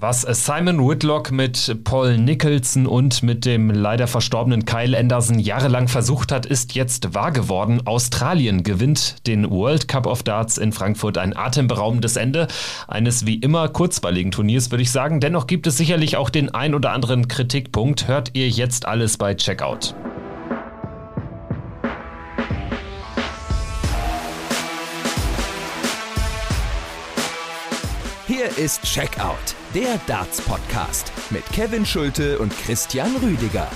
Was Simon Whitlock mit Paul Nicholson und mit dem leider verstorbenen Kyle Anderson jahrelang versucht hat, ist jetzt wahr geworden. Australien gewinnt den World Cup of Darts in Frankfurt. Ein atemberaubendes Ende eines wie immer kurzweiligen Turniers, würde ich sagen. Dennoch gibt es sicherlich auch den ein oder anderen Kritikpunkt. Hört ihr jetzt alles bei Checkout. Ist Checkout der Darts Podcast mit Kevin Schulte und Christian Rüdiger.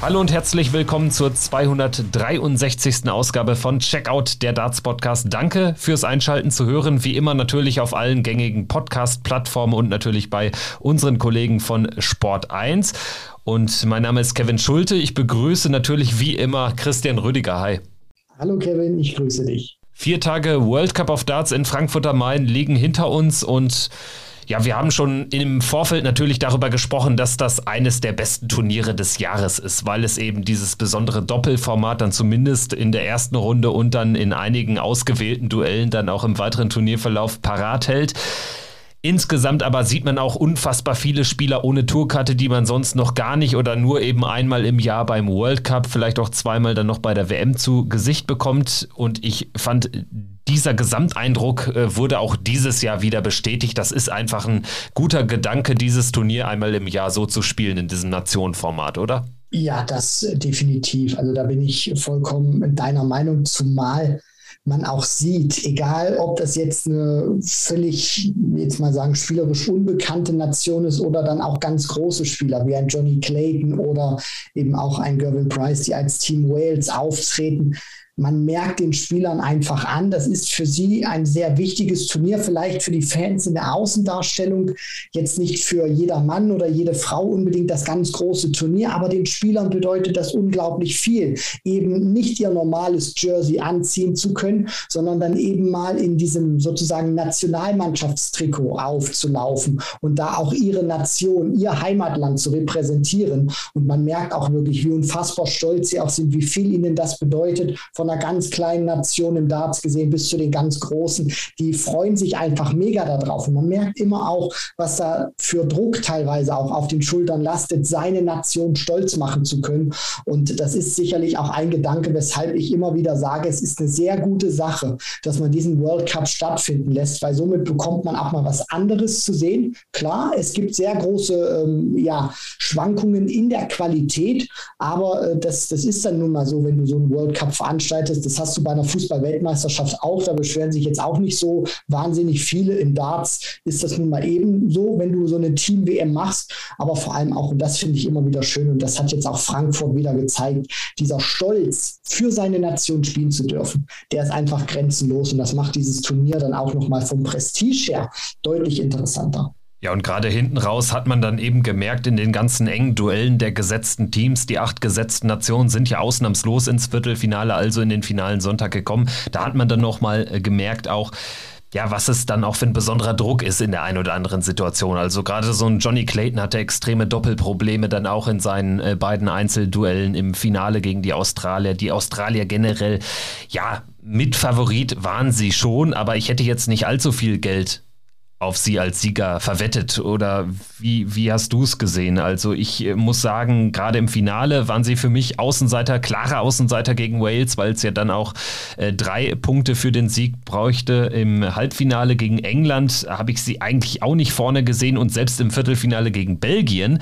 Hallo und herzlich willkommen zur 263. Ausgabe von Checkout der Darts Podcast. Danke fürs Einschalten zu hören. Wie immer natürlich auf allen gängigen Podcast-Plattformen und natürlich bei unseren Kollegen von Sport 1. Und mein Name ist Kevin Schulte. Ich begrüße natürlich wie immer Christian Rüdiger. Hi. Hallo Kevin, ich grüße dich. Vier Tage World Cup of Darts in Frankfurt am Main liegen hinter uns und ja, wir haben schon im Vorfeld natürlich darüber gesprochen, dass das eines der besten Turniere des Jahres ist, weil es eben dieses besondere Doppelformat dann zumindest in der ersten Runde und dann in einigen ausgewählten Duellen dann auch im weiteren Turnierverlauf parat hält. Insgesamt aber sieht man auch unfassbar viele Spieler ohne Tourkarte, die man sonst noch gar nicht oder nur eben einmal im Jahr beim World Cup, vielleicht auch zweimal dann noch bei der WM zu Gesicht bekommt. Und ich fand dieser Gesamteindruck äh, wurde auch dieses Jahr wieder bestätigt. Das ist einfach ein guter Gedanke, dieses Turnier einmal im Jahr so zu spielen in diesem Nationenformat, oder? Ja, das definitiv. Also da bin ich vollkommen in deiner Meinung, zumal man auch sieht, egal ob das jetzt eine völlig, jetzt mal sagen, spielerisch unbekannte Nation ist oder dann auch ganz große Spieler wie ein Johnny Clayton oder eben auch ein Gervin Price, die als Team Wales auftreten man merkt den Spielern einfach an, das ist für sie ein sehr wichtiges Turnier, vielleicht für die Fans in der Außendarstellung, jetzt nicht für jeder Mann oder jede Frau unbedingt das ganz große Turnier, aber den Spielern bedeutet das unglaublich viel, eben nicht ihr normales Jersey anziehen zu können, sondern dann eben mal in diesem sozusagen Nationalmannschaftstrikot aufzulaufen und da auch ihre Nation, ihr Heimatland zu repräsentieren. Und man merkt auch wirklich, wie unfassbar stolz sie auch sind, wie viel ihnen das bedeutet, von von einer ganz kleinen Nation im Darts gesehen bis zu den ganz großen, die freuen sich einfach mega darauf. Und man merkt immer auch, was da für Druck teilweise auch auf den Schultern lastet, seine Nation stolz machen zu können. Und das ist sicherlich auch ein Gedanke, weshalb ich immer wieder sage, es ist eine sehr gute Sache, dass man diesen World Cup stattfinden lässt, weil somit bekommt man auch mal was anderes zu sehen. Klar, es gibt sehr große ähm, ja, Schwankungen in der Qualität, aber äh, das, das ist dann nun mal so, wenn du so einen World Cup veranstaltest veranstaltest. Das hast du bei einer Fußball-Weltmeisterschaft auch. Da beschweren sich jetzt auch nicht so wahnsinnig viele. Im Darts ist das nun mal eben so, wenn du so eine Team-WM machst. Aber vor allem auch, und das finde ich immer wieder schön, und das hat jetzt auch Frankfurt wieder gezeigt, dieser Stolz für seine Nation spielen zu dürfen, der ist einfach grenzenlos. Und das macht dieses Turnier dann auch nochmal vom Prestige her deutlich interessanter. Ja, und gerade hinten raus hat man dann eben gemerkt, in den ganzen engen Duellen der gesetzten Teams, die acht gesetzten Nationen sind ja ausnahmslos ins Viertelfinale, also in den finalen Sonntag gekommen. Da hat man dann nochmal äh, gemerkt auch, ja, was es dann auch für ein besonderer Druck ist in der einen oder anderen Situation. Also gerade so ein Johnny Clayton hatte extreme Doppelprobleme dann auch in seinen äh, beiden Einzelduellen im Finale gegen die Australier. Die Australier generell, ja, Mitfavorit waren sie schon, aber ich hätte jetzt nicht allzu viel Geld auf sie als Sieger verwettet oder wie, wie hast du es gesehen? Also ich äh, muss sagen, gerade im Finale waren sie für mich Außenseiter, klare Außenseiter gegen Wales, weil es ja dann auch äh, drei Punkte für den Sieg bräuchte. Im Halbfinale gegen England habe ich sie eigentlich auch nicht vorne gesehen und selbst im Viertelfinale gegen Belgien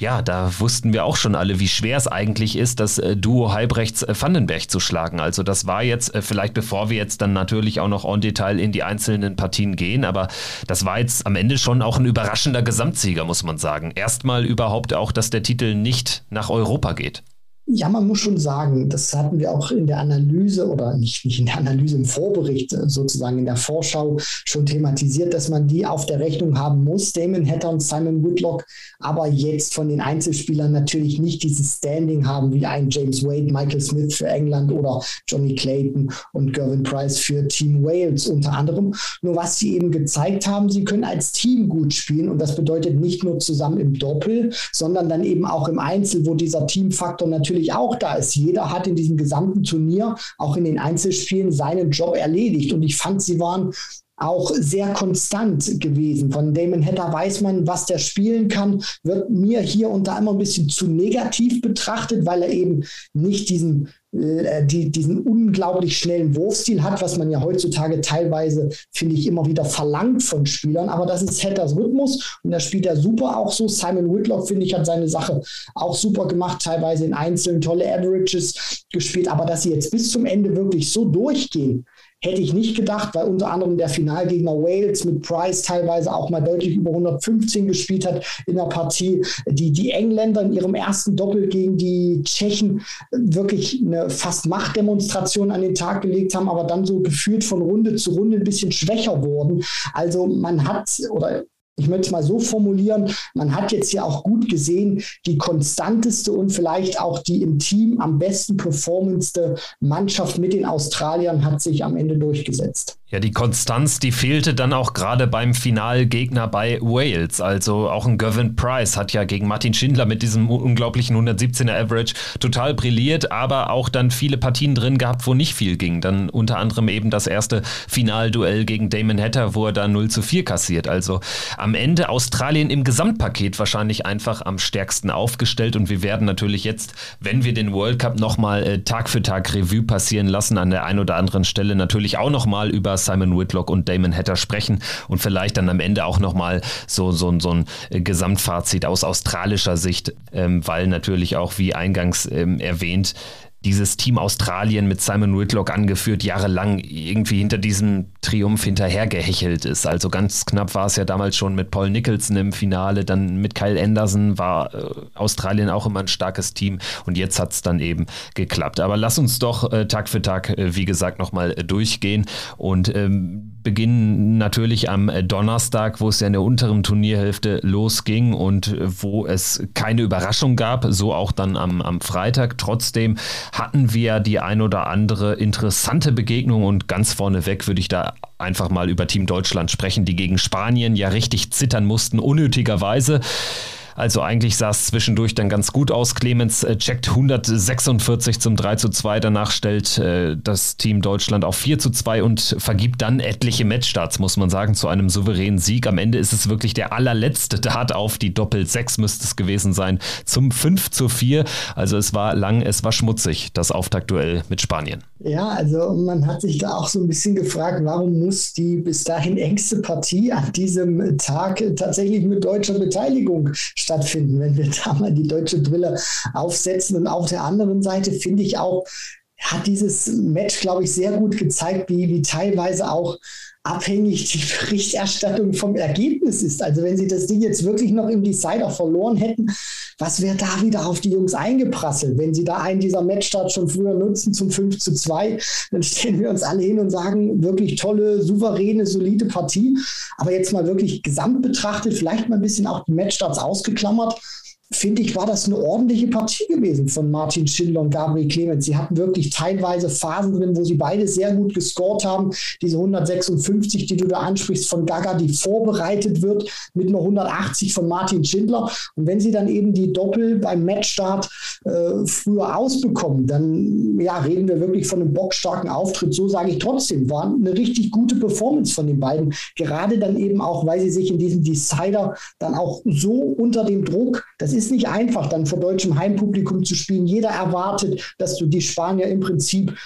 ja, da wussten wir auch schon alle, wie schwer es eigentlich ist, das äh, Duo Halbrechts-Vandenberg zu schlagen. Also das war jetzt, äh, vielleicht bevor wir jetzt dann natürlich auch noch en Detail in die einzelnen Partien gehen, aber das war jetzt am Ende schon auch ein überraschender Gesamtsieger, muss man sagen. Erstmal überhaupt auch, dass der Titel nicht nach Europa geht. Ja, man muss schon sagen, das hatten wir auch in der Analyse oder nicht, nicht in der Analyse, im Vorbericht sozusagen in der Vorschau schon thematisiert, dass man die auf der Rechnung haben muss, Damon Hatter und Simon Whitlock, aber jetzt von den Einzelspielern natürlich nicht dieses Standing haben wie ein James Wade, Michael Smith für England oder Johnny Clayton und Gervin Price für Team Wales unter anderem. Nur was sie eben gezeigt haben, sie können als Team gut spielen und das bedeutet nicht nur zusammen im Doppel, sondern dann eben auch im Einzel, wo dieser Teamfaktor natürlich natürlich auch da ist. Jeder hat in diesem gesamten Turnier, auch in den Einzelspielen, seinen Job erledigt. Und ich fand, sie waren auch sehr konstant gewesen. Von Damon Hatter weiß man, was der spielen kann, wird mir hier und da immer ein bisschen zu negativ betrachtet, weil er eben nicht diesen die, diesen unglaublich schnellen Wurfstil hat, was man ja heutzutage teilweise, finde ich, immer wieder verlangt von Spielern. Aber das ist Hatters Rhythmus und da spielt er super auch so. Simon Whitlock, finde ich, hat seine Sache auch super gemacht, teilweise in einzelnen tolle Averages gespielt. Aber dass sie jetzt bis zum Ende wirklich so durchgehen, Hätte ich nicht gedacht, weil unter anderem der Finalgegner Wales mit Price teilweise auch mal deutlich über 115 gespielt hat in der Partie. Die, die Engländer in ihrem ersten Doppel gegen die Tschechen wirklich eine fast Machtdemonstration an den Tag gelegt haben, aber dann so gefühlt von Runde zu Runde ein bisschen schwächer wurden. Also man hat, oder ich möchte es mal so formulieren, man hat jetzt ja auch gut gesehen, die konstanteste und vielleicht auch die im Team am besten performendste Mannschaft mit den Australiern hat sich am Ende durchgesetzt. Ja, die Konstanz, die fehlte dann auch gerade beim Finalgegner bei Wales. Also auch ein Gavin Price hat ja gegen Martin Schindler mit diesem unglaublichen 117er Average total brilliert, aber auch dann viele Partien drin gehabt, wo nicht viel ging. Dann unter anderem eben das erste Finalduell gegen Damon Hatter, wo er da 0 zu 4 kassiert. Also am Ende Australien im Gesamtpaket wahrscheinlich einfach am stärksten aufgestellt und wir werden natürlich jetzt, wenn wir den World Cup nochmal äh, Tag für Tag Revue passieren lassen, an der einen oder anderen Stelle natürlich auch nochmal über Simon Whitlock und Damon Hatter sprechen und vielleicht dann am Ende auch nochmal so, so, so ein äh, Gesamtfazit aus australischer Sicht, ähm, weil natürlich auch, wie eingangs ähm, erwähnt, dieses Team Australien mit Simon Whitlock angeführt, jahrelang irgendwie hinter diesem Triumph hinterhergehechelt ist. Also ganz knapp war es ja damals schon mit Paul Nicholson im Finale, dann mit Kyle Anderson war äh, Australien auch immer ein starkes Team und jetzt hat es dann eben geklappt. Aber lass uns doch äh, Tag für Tag, äh, wie gesagt, nochmal äh, durchgehen und ähm, beginnen natürlich am äh, Donnerstag, wo es ja in der unteren Turnierhälfte losging und äh, wo es keine Überraschung gab, so auch dann am, am Freitag. Trotzdem hatten wir die ein oder andere interessante Begegnung und ganz vorneweg würde ich da einfach mal über Team Deutschland sprechen, die gegen Spanien ja richtig zittern mussten, unnötigerweise. Also eigentlich sah es zwischendurch dann ganz gut aus. Clemens äh, checkt 146 zum 3 zu 2. Danach stellt äh, das Team Deutschland auf 4 zu 2 und vergibt dann etliche Matchstarts, muss man sagen, zu einem souveränen Sieg. Am Ende ist es wirklich der allerletzte Dart auf die Doppel 6 müsste es gewesen sein zum 5 zu 4. Also es war lang, es war schmutzig, das Auftaktduell mit Spanien. Ja, also man hat sich da auch so ein bisschen gefragt, warum muss die bis dahin engste Partie an diesem Tag tatsächlich mit deutscher Beteiligung stattfinden, wenn wir da mal die deutsche Brille aufsetzen. Und auf der anderen Seite finde ich auch, hat dieses Match, glaube ich, sehr gut gezeigt, wie, wie teilweise auch abhängig die Berichterstattung vom Ergebnis ist. Also wenn sie das Ding jetzt wirklich noch im Decider verloren hätten, was wäre da wieder auf die Jungs eingeprasselt? Wenn sie da einen dieser Matchstarts schon früher nutzen zum 5 zu 2, dann stellen wir uns alle hin und sagen, wirklich tolle, souveräne, solide Partie. Aber jetzt mal wirklich gesamt betrachtet, vielleicht mal ein bisschen auch die Matchstarts ausgeklammert finde ich, war das eine ordentliche Partie gewesen von Martin Schindler und Gabriel Clemens. Sie hatten wirklich teilweise Phasen drin, wo sie beide sehr gut gescored haben. Diese 156, die du da ansprichst von Gaga, die vorbereitet wird mit einer 180 von Martin Schindler. Und wenn sie dann eben die Doppel beim Matchstart äh, früher ausbekommen, dann ja, reden wir wirklich von einem bockstarken Auftritt. So sage ich trotzdem, war eine richtig gute Performance von den beiden. Gerade dann eben auch, weil sie sich in diesem Decider dann auch so unter dem Druck, das ist nicht einfach, dann vor deutschem Heimpublikum zu spielen. Jeder erwartet, dass du die Spanier im Prinzip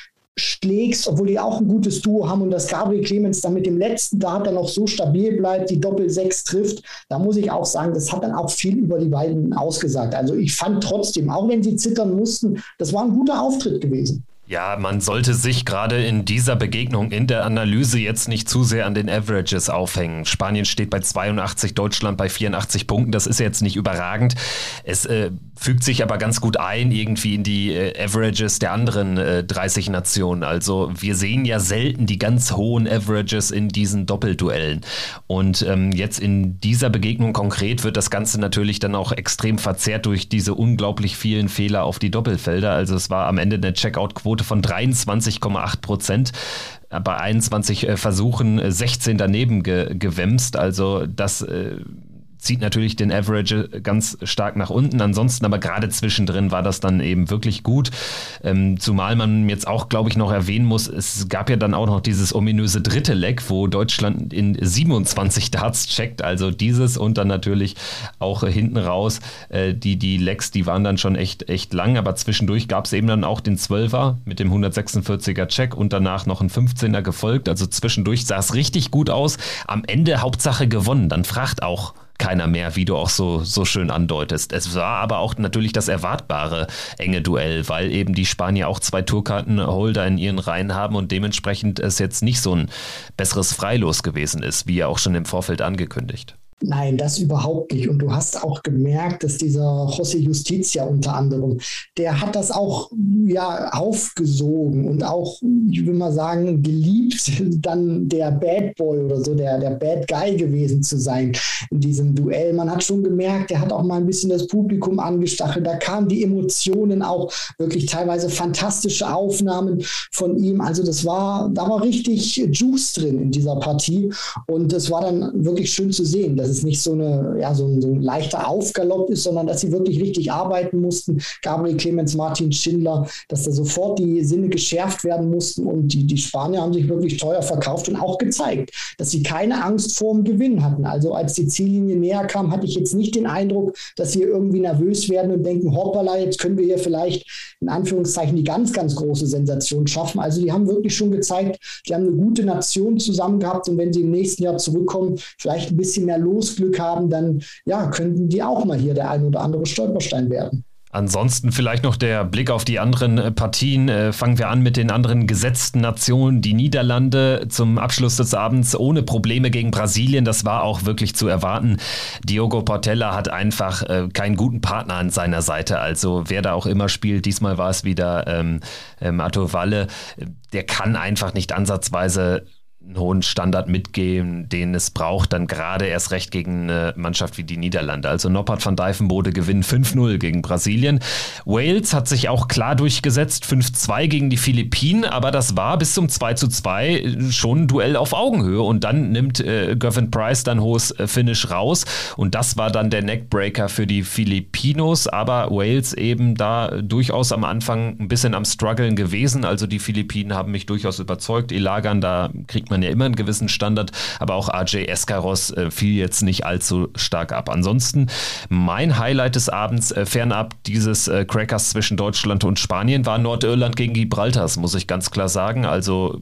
schlägst, obwohl die auch ein gutes Duo haben und dass Gabriel Clemens dann mit dem letzten Dart dann auch so stabil bleibt, die Doppel-6 trifft, da muss ich auch sagen, das hat dann auch viel über die beiden ausgesagt. Also ich fand trotzdem, auch wenn sie zittern mussten, das war ein guter Auftritt gewesen. Ja, man sollte sich gerade in dieser Begegnung in der Analyse jetzt nicht zu sehr an den Averages aufhängen. Spanien steht bei 82, Deutschland bei 84 Punkten. Das ist jetzt nicht überragend. Es äh, fügt sich aber ganz gut ein irgendwie in die äh, Averages der anderen äh, 30 Nationen. Also wir sehen ja selten die ganz hohen Averages in diesen Doppelduellen. Und ähm, jetzt in dieser Begegnung konkret wird das Ganze natürlich dann auch extrem verzerrt durch diese unglaublich vielen Fehler auf die Doppelfelder. Also es war am Ende eine Checkout-Quote Quote von 23,8 Prozent. Bei 21 äh, Versuchen 16 äh, daneben ge gewemst. Also das äh, zieht natürlich den Average ganz stark nach unten. Ansonsten aber gerade zwischendrin war das dann eben wirklich gut. Ähm, zumal man jetzt auch, glaube ich, noch erwähnen muss, es gab ja dann auch noch dieses ominöse dritte Leck, wo Deutschland in 27 Darts checkt. Also dieses und dann natürlich auch äh, hinten raus. Äh, die, die Lecks, die waren dann schon echt, echt lang, aber zwischendurch gab es eben dann auch den 12er mit dem 146er Check und danach noch ein 15er gefolgt. Also zwischendurch sah es richtig gut aus. Am Ende Hauptsache gewonnen. Dann fragt auch keiner mehr, wie du auch so, so schön andeutest. Es war aber auch natürlich das erwartbare enge Duell, weil eben die Spanier auch zwei Tourkartenholder in ihren Reihen haben und dementsprechend es jetzt nicht so ein besseres Freilos gewesen ist, wie ja auch schon im Vorfeld angekündigt. Nein, das überhaupt nicht. Und du hast auch gemerkt, dass dieser José Justicia unter anderem, der hat das auch ja aufgesogen und auch, ich will mal sagen, geliebt, dann der Bad Boy oder so, der, der Bad Guy gewesen zu sein in diesem Duell. Man hat schon gemerkt, der hat auch mal ein bisschen das Publikum angestachelt. Da kamen die Emotionen auch wirklich teilweise fantastische Aufnahmen von ihm. Also das war, da war richtig Juice drin in dieser Partie. Und es war dann wirklich schön zu sehen, dass es nicht so, eine, ja, so, ein, so ein leichter Aufgalopp ist, sondern dass sie wirklich richtig arbeiten mussten. Gabriel Clemens, Martin Schindler, dass da sofort die Sinne geschärft werden mussten und die, die Spanier haben sich wirklich teuer verkauft und auch gezeigt, dass sie keine Angst vor dem Gewinn hatten. Also als die Ziellinie näher kam, hatte ich jetzt nicht den Eindruck, dass sie irgendwie nervös werden und denken, hoppala, jetzt können wir hier vielleicht in Anführungszeichen die ganz, ganz große Sensation schaffen. Also die haben wirklich schon gezeigt, die haben eine gute Nation zusammen gehabt und wenn sie im nächsten Jahr zurückkommen, vielleicht ein bisschen mehr los Losglück haben, dann ja, könnten die auch mal hier der ein oder andere Stolperstein werden. Ansonsten vielleicht noch der Blick auf die anderen äh, Partien. Äh, fangen wir an mit den anderen gesetzten Nationen. Die Niederlande zum Abschluss des Abends ohne Probleme gegen Brasilien. Das war auch wirklich zu erwarten. Diogo Portella hat einfach äh, keinen guten Partner an seiner Seite. Also wer da auch immer spielt, diesmal war es wieder ähm, äh, Mato Valle, der kann einfach nicht ansatzweise einen hohen Standard mitgeben, den es braucht, dann gerade erst recht gegen eine Mannschaft wie die Niederlande. Also Noppert van Dijvenbode gewinnen 5-0 gegen Brasilien. Wales hat sich auch klar durchgesetzt, 5-2 gegen die Philippinen, aber das war bis zum 2-2 schon ein Duell auf Augenhöhe und dann nimmt äh, Gervin Price dann hohes äh, Finish raus und das war dann der Neckbreaker für die Filipinos, aber Wales eben da durchaus am Anfang ein bisschen am struggeln gewesen, also die Philippinen haben mich durchaus überzeugt, Ilagan, da kriegt man ja immer einen gewissen Standard, aber auch AJ Escaros äh, fiel jetzt nicht allzu stark ab. Ansonsten mein Highlight des Abends, äh, fernab dieses äh, Crackers zwischen Deutschland und Spanien, war Nordirland gegen Gibraltar, muss ich ganz klar sagen. Also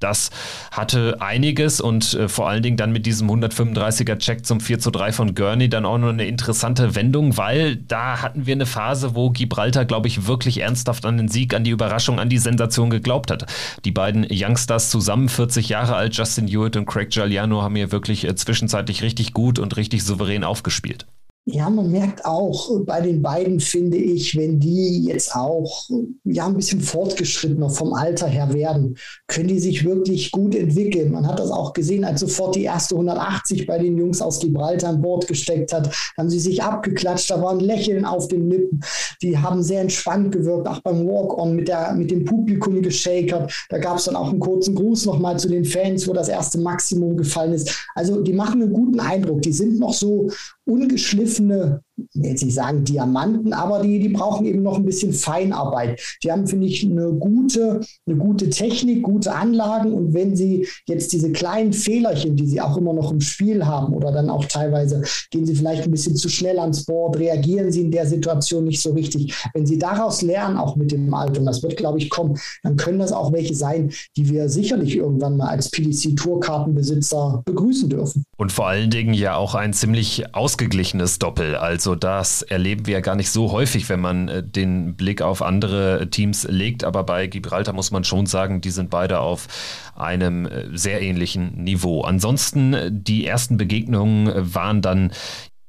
das hatte einiges und äh, vor allen Dingen dann mit diesem 135er Check zum 4 zu 3 von Gurney dann auch noch eine interessante Wendung, weil da hatten wir eine Phase, wo Gibraltar, glaube ich, wirklich ernsthaft an den Sieg, an die Überraschung, an die Sensation geglaubt hat. Die beiden Youngsters zusammen, 40 Jahre alt, Justin Hewitt und Craig Giuliano, haben hier wirklich äh, zwischenzeitlich richtig gut und richtig souverän aufgespielt. Ja, man merkt auch bei den beiden, finde ich, wenn die jetzt auch ja ein bisschen fortgeschrittener vom Alter her werden, können die sich wirklich gut entwickeln. Man hat das auch gesehen, als sofort die erste 180 bei den Jungs aus Gibraltar an Bord gesteckt hat, haben sie sich abgeklatscht, da war ein Lächeln auf den Lippen. Die haben sehr entspannt gewirkt, auch beim Walk-On mit, mit dem Publikum geschakert. Da gab es dann auch einen kurzen Gruß nochmal zu den Fans, wo das erste Maximum gefallen ist. Also die machen einen guten Eindruck. Die sind noch so ungeschliffene jetzt nicht sagen Diamanten, aber die, die brauchen eben noch ein bisschen Feinarbeit. Die haben, finde ich, eine gute, eine gute Technik, gute Anlagen und wenn sie jetzt diese kleinen Fehlerchen, die sie auch immer noch im Spiel haben oder dann auch teilweise gehen sie vielleicht ein bisschen zu schnell ans Board, reagieren sie in der Situation nicht so richtig. Wenn sie daraus lernen, auch mit dem Alter, und das wird, glaube ich, kommen, dann können das auch welche sein, die wir sicherlich irgendwann mal als PDC-Tourkartenbesitzer begrüßen dürfen. Und vor allen Dingen ja auch ein ziemlich ausgeglichenes Doppel. Also also das erleben wir ja gar nicht so häufig, wenn man äh, den Blick auf andere Teams legt. Aber bei Gibraltar muss man schon sagen, die sind beide auf einem äh, sehr ähnlichen Niveau. Ansonsten, äh, die ersten Begegnungen waren dann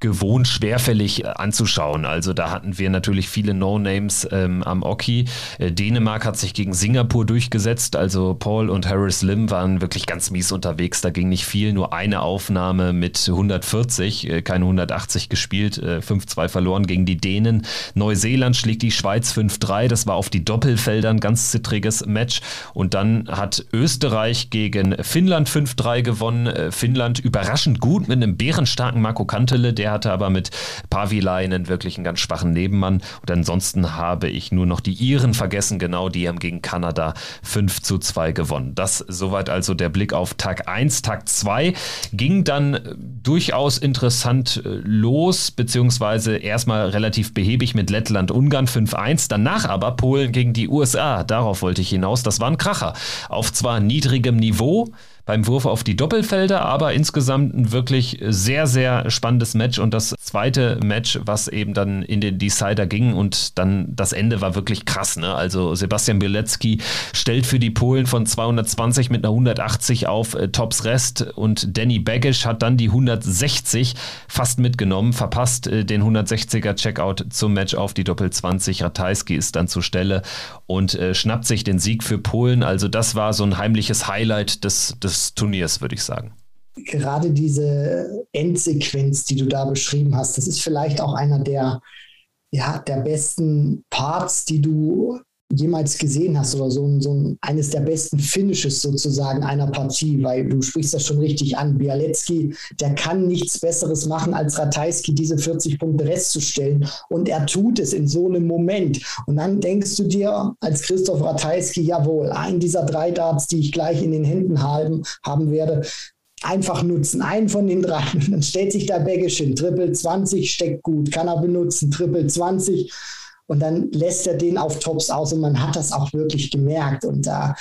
gewohnt schwerfällig äh, anzuschauen. Also da hatten wir natürlich viele No-Names ähm, am Oki. Äh, Dänemark hat sich gegen Singapur durchgesetzt. Also Paul und Harris Lim waren wirklich ganz mies unterwegs. Da ging nicht viel, nur eine Aufnahme mit 140, äh, keine 180 gespielt, äh, 5-2 verloren gegen die Dänen. Neuseeland schlägt die Schweiz 5-3. Das war auf die Doppelfeldern ganz zittriges Match. Und dann hat Österreich gegen Finnland 5-3 gewonnen. Finnland überraschend gut mit einem bärenstarken Marco Kantele, der Der hatte aber mit Pavilainen wirklich einen ganz schwachen Nebenmann. Und ansonsten habe ich nur noch die Iren vergessen, genau, die haben gegen Kanada 5 zu 2 gewonnen. Das soweit also der Blick auf Tag 1. Tag 2 ging dann durchaus interessant äh, los, beziehungsweise erstmal relativ behäbig mit Lettland-Ungarn 5-1, danach aber Polen gegen die USA. Darauf wollte ich hinaus. Das war ein Kracher. Auf zwar niedrigem Niveau, beim Wurf auf die Doppelfelder, aber insgesamt ein wirklich sehr, sehr spannendes Match und das zweite Match, was eben dann in den Decider ging und dann das Ende war wirklich krass. Ne? Also Sebastian Bielecki stellt für die Polen von 220 mit einer 180 auf äh, Tops Rest und Danny Baggish hat dann die 160 fast mitgenommen, verpasst äh, den 160er Checkout zum Match auf die Doppel 20. Ratajski ist dann zur Stelle und äh, schnappt sich den Sieg für Polen. Also das war so ein heimliches Highlight des, des Turniers, würde ich sagen. Gerade diese Endsequenz, die du da beschrieben hast, das ist vielleicht auch einer der, ja, der besten Parts, die du jemals gesehen hast oder so, so ein, eines der besten Finishes sozusagen einer Partie, weil du sprichst das schon richtig an. Bialecki, der kann nichts Besseres machen, als Ratajski diese 40 Punkte restzustellen und er tut es in so einem Moment. Und dann denkst du dir als Christoph Ratajski, jawohl, ein dieser drei Darts, die ich gleich in den Händen haben, haben werde, einfach nutzen. Einen von den drei. Dann stellt sich da Baggish hin. Triple 20 steckt gut, kann er benutzen. Triple 20 und dann lässt er den auf Tops aus und man hat das auch wirklich gemerkt. Und da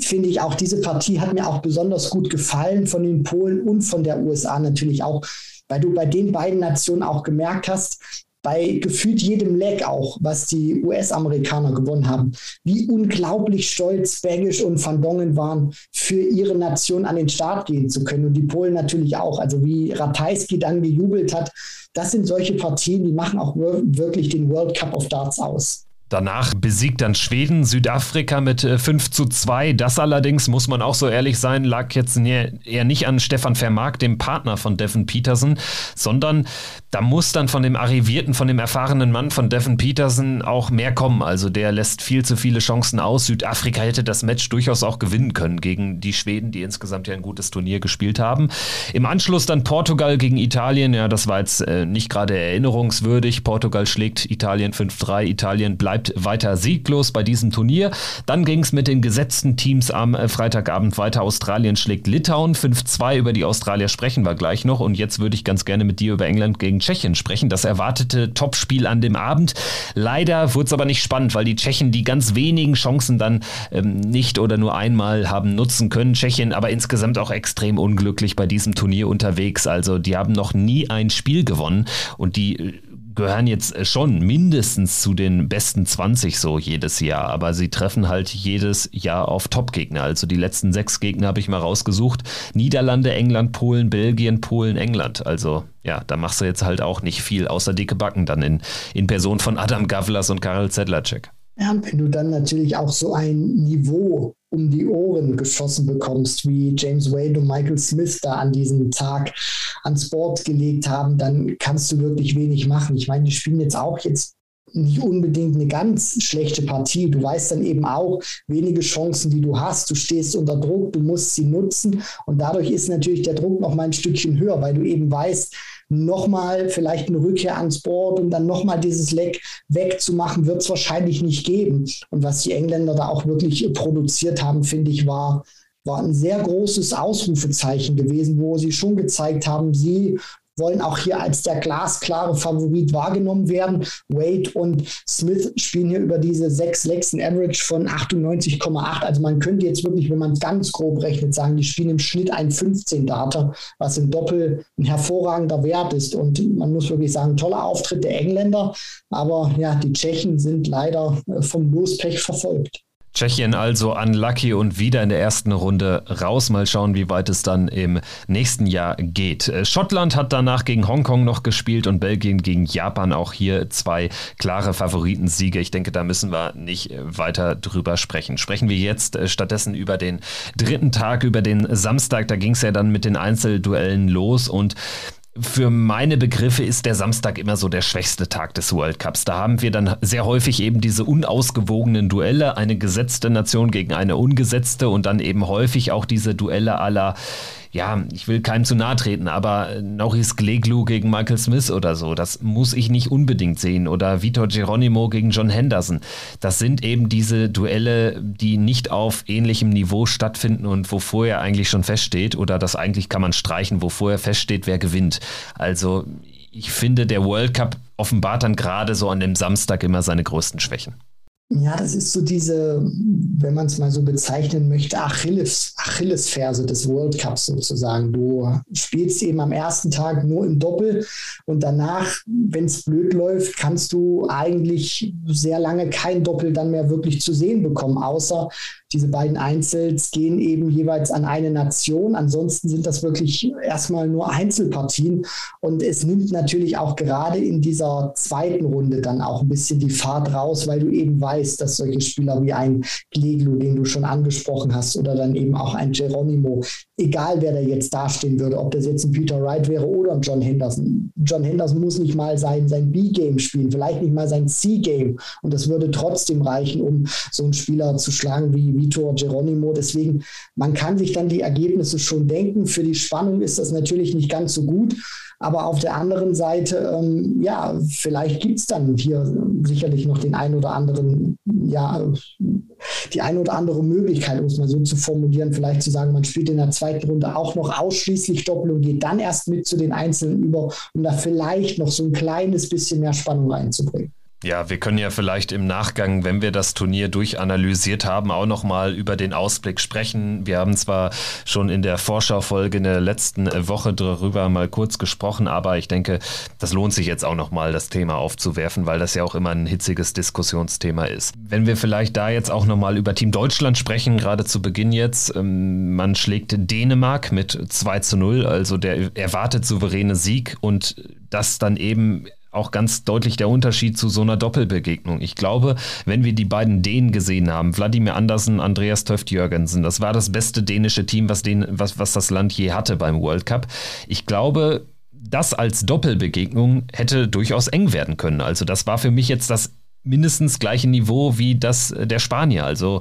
finde ich auch, diese Partie hat mir auch besonders gut gefallen von den Polen und von der USA natürlich auch, weil du bei den beiden Nationen auch gemerkt hast, bei gefühlt jedem Leg auch, was die US-Amerikaner gewonnen haben, wie unglaublich stolz Bagish und Van Dongen waren, für ihre Nation an den Start gehen zu können. Und die Polen natürlich auch. Also wie Ratajski dann gejubelt hat, das sind solche Partien, die machen auch wirklich den World Cup of Darts aus. Danach besiegt dann Schweden Südafrika mit 5 äh, zu 2. Das allerdings, muss man auch so ehrlich sein, lag jetzt eher nicht an Stefan Vermark, dem Partner von Devin Peterson, sondern da muss dann von dem arrivierten, von dem erfahrenen Mann von Devin Peterson auch mehr kommen. Also der lässt viel zu viele Chancen aus. Südafrika hätte das Match durchaus auch gewinnen können gegen die Schweden, die insgesamt ja ein gutes Turnier gespielt haben. Im Anschluss dann Portugal gegen Italien. Ja, das war jetzt äh, nicht gerade erinnerungswürdig. Portugal schlägt Italien 5-3. Italien bleibt bleibt weiter sieglos bei diesem Turnier. Dann ging es mit den gesetzten Teams am äh, Freitagabend weiter. Australien schlägt Litauen 5-2. Über die Australier sprechen wir gleich noch. Und jetzt würde ich ganz gerne mit dir über England gegen Tschechien sprechen. Das erwartete Topspiel an dem Abend. Leider wurde es aber nicht spannend, weil die Tschechen die ganz wenigen Chancen dann ähm, nicht oder nur einmal haben nutzen können. Tschechien aber insgesamt auch extrem unglücklich bei diesem Turnier unterwegs. Also die haben noch nie ein Spiel gewonnen und die äh, gehören jetzt äh, schon mindestens zu den besten 20 so jedes Jahr, aber sie treffen halt jedes Jahr auf Top-Gegner. Also die letzten sechs Gegner habe ich mal rausgesucht. Niederlande, England, Polen, Belgien, Polen, England. Also ja, da machst du jetzt halt auch nicht viel, außer dicke Backen dann in, in Person von Adam Gavlas und Karel Sedlacek. Ja, wenn du dann natürlich auch so ein Niveau um die Ohren geschossen bekommst, wie James Wade und Michael Smith da an diesem Tag ans Board gelegt haben, dann kannst du wirklich wenig machen. Ich meine, die spielen jetzt auch jetzt nicht unbedingt eine ganz schlechte Partie. Du weißt dann eben auch wenige Chancen, die du hast. Du stehst unter Druck, du musst sie nutzen und dadurch ist natürlich der Druck noch mal ein Stückchen höher, weil du eben weißt, nochmal vielleicht eine Rückkehr ans Board und dann nochmal dieses Leck wegzumachen, wird es wahrscheinlich nicht geben. Und was die Engländer da auch wirklich produziert haben, finde ich, war, war ein sehr großes Ausrufezeichen gewesen, wo sie schon gezeigt haben, sie wollen auch hier als der glasklare Favorit wahrgenommen werden. Wade und Smith spielen hier über diese sechs Lecks ein Average von 98,8. Also man könnte jetzt wirklich, wenn man es ganz grob rechnet, sagen, die spielen im Schnitt ein 15 Data, was im Doppel ein hervorragender Wert ist. Und man muss wirklich sagen, toller Auftritt der Engländer. Aber ja, die Tschechen sind leider äh, vom Lospech verfolgt. Tschechien also unlucky und wieder in der ersten Runde raus. Mal schauen, wie weit es dann im nächsten Jahr geht. Äh, Schottland hat danach gegen Hongkong noch gespielt und Belgien gegen Japan. Auch hier zwei klare Favoritensiege. Ich denke, da müssen wir nicht äh, weiter drüber sprechen. Sprechen wir jetzt äh, stattdessen über den dritten Tag, über den Samstag. Da ging es ja dann mit den Einzelduellen los und für meine Begriffe ist der Samstag immer so der schwächste Tag des World Cups. Da haben wir dann sehr häufig eben diese unausgewogenen Duelle, eine gesetzte Nation gegen eine ungesetzte und dann eben häufig auch diese Duelle aller ja, ich will keinem zu nahe treten, aber Norris Gleglu gegen Michael Smith oder so, das muss ich nicht unbedingt sehen. Oder Vitor Geronimo gegen John Henderson. Das sind eben diese Duelle, die nicht auf ähnlichem Niveau stattfinden und wo vorher eigentlich schon feststeht, oder das eigentlich kann man streichen, wo vorher feststeht, wer gewinnt. Also ich finde, der World Cup offenbart dann gerade so an dem Samstag immer seine größten Schwächen. Ja, das ist so diese, wenn man es mal so bezeichnen möchte, Achilles, Achillesferse des World Cups sozusagen. Du spielst eben am ersten Tag nur im Doppel und danach, wenn es blöd läuft, kannst du eigentlich sehr lange kein Doppel dann mehr wirklich zu sehen bekommen, außer diese beiden Einzels gehen eben jeweils an eine Nation. Ansonsten sind das wirklich erstmal nur Einzelpartien. Und es nimmt natürlich auch gerade in dieser zweiten Runde dann auch ein bisschen die Fahrt raus, weil du eben weißt, dass solche Spieler wie ein Gleglu, den du schon angesprochen hast, oder dann eben auch ein Geronimo, egal wer da jetzt dastehen würde, ob das jetzt ein Peter Wright wäre oder ein John Henderson. John Henderson muss nicht mal sein, sein B-Game spielen, vielleicht nicht mal sein C-Game. Und das würde trotzdem reichen, um so einen Spieler zu schlagen wie Vitor Geronimo. Deswegen, man kann sich dann die Ergebnisse schon denken. Für die Spannung ist das natürlich nicht ganz so gut. Aber auf der anderen Seite, ähm, ja, vielleicht gibt es dann hier sicherlich noch den einen oder anderen, ja, die eine oder andere Möglichkeit, um es mal so zu formulieren, vielleicht zu sagen, man spielt in der zweiten Runde auch noch ausschließlich Doppel und geht dann erst mit zu den Einzelnen über, um da vielleicht noch so ein kleines bisschen mehr Spannung reinzubringen. Ja, wir können ja vielleicht im Nachgang, wenn wir das Turnier durchanalysiert haben, auch nochmal über den Ausblick sprechen. Wir haben zwar schon in der Vorschaufolge in der letzten Woche darüber mal kurz gesprochen, aber ich denke, das lohnt sich jetzt auch nochmal, das Thema aufzuwerfen, weil das ja auch immer ein hitziges Diskussionsthema ist. Wenn wir vielleicht da jetzt auch nochmal über Team Deutschland sprechen, gerade zu Beginn jetzt, ähm, man schlägt Dänemark mit 2 zu 0, also der erwartet souveräne Sieg und das dann eben auch ganz deutlich der Unterschied zu so einer Doppelbegegnung. Ich glaube, wenn wir die beiden Dänen gesehen haben, Wladimir Andersen, Andreas Töft Jürgensen, das war das beste dänische Team, was, den, was, was das Land je hatte beim World Cup. Ich glaube, das als Doppelbegegnung hätte durchaus eng werden können. Also das war für mich jetzt das mindestens gleiche Niveau wie das der Spanier. Also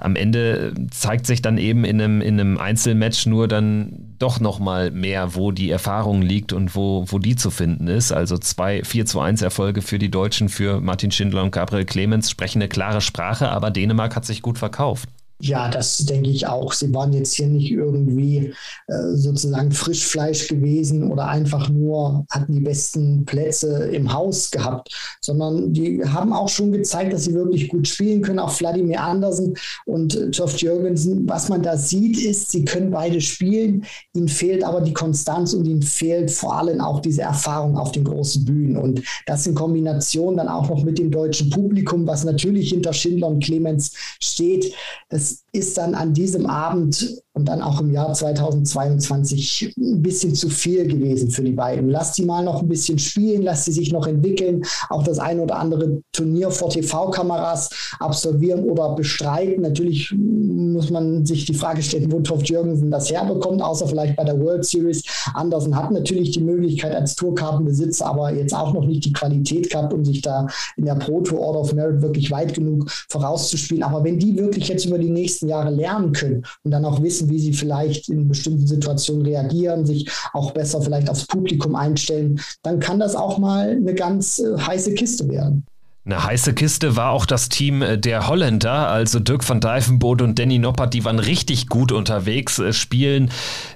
am Ende zeigt sich dann eben in einem, in einem Einzelmatch nur dann doch nochmal mehr, wo die Erfahrung liegt und wo, wo die zu finden ist. Also zwei 4 zu 1 Erfolge für die Deutschen, für Martin Schindler und Gabriel Clemens sprechen eine klare Sprache, aber Dänemark hat sich gut verkauft. Ja, das denke ich auch. Sie waren jetzt hier nicht irgendwie äh, sozusagen Frischfleisch gewesen oder einfach nur hatten die besten Plätze im Haus gehabt, sondern die haben auch schon gezeigt, dass sie wirklich gut spielen können. Auch Vladimir Andersen und äh, Toft Jürgensen. Was man da sieht, ist, sie können beide spielen. Ihnen fehlt aber die Konstanz und ihnen fehlt vor allem auch diese Erfahrung auf den großen Bühnen. Und das in Kombination dann auch noch mit dem deutschen Publikum, was natürlich hinter Schindler und Clemens steht. Das ist dann an diesem Abend und dann auch im Jahr 2022 ein bisschen zu viel gewesen für die beiden. Lass sie mal noch ein bisschen spielen, lass sie sich noch entwickeln, auch das ein oder andere Turnier vor TV-Kameras absolvieren oder bestreiten. Natürlich muss man sich die Frage stellen, wo Toft Jürgensen das herbekommt, außer vielleicht bei der World Series. Andersen hat natürlich die Möglichkeit als Tourkartenbesitzer, aber jetzt auch noch nicht die Qualität gehabt, um sich da in der Pro Tour Order of Merit wirklich weit genug vorauszuspielen. Aber wenn die wirklich jetzt über die nächsten Jahre lernen können und dann auch wissen, wissen, wie sie vielleicht in bestimmten Situationen reagieren, sich auch besser vielleicht aufs Publikum einstellen, dann kann das auch mal eine ganz äh, heiße Kiste werden. Eine heiße Kiste war auch das Team äh, der Holländer, also Dirk van Dijvenbode und Danny Noppert, die waren richtig gut unterwegs, äh, spielen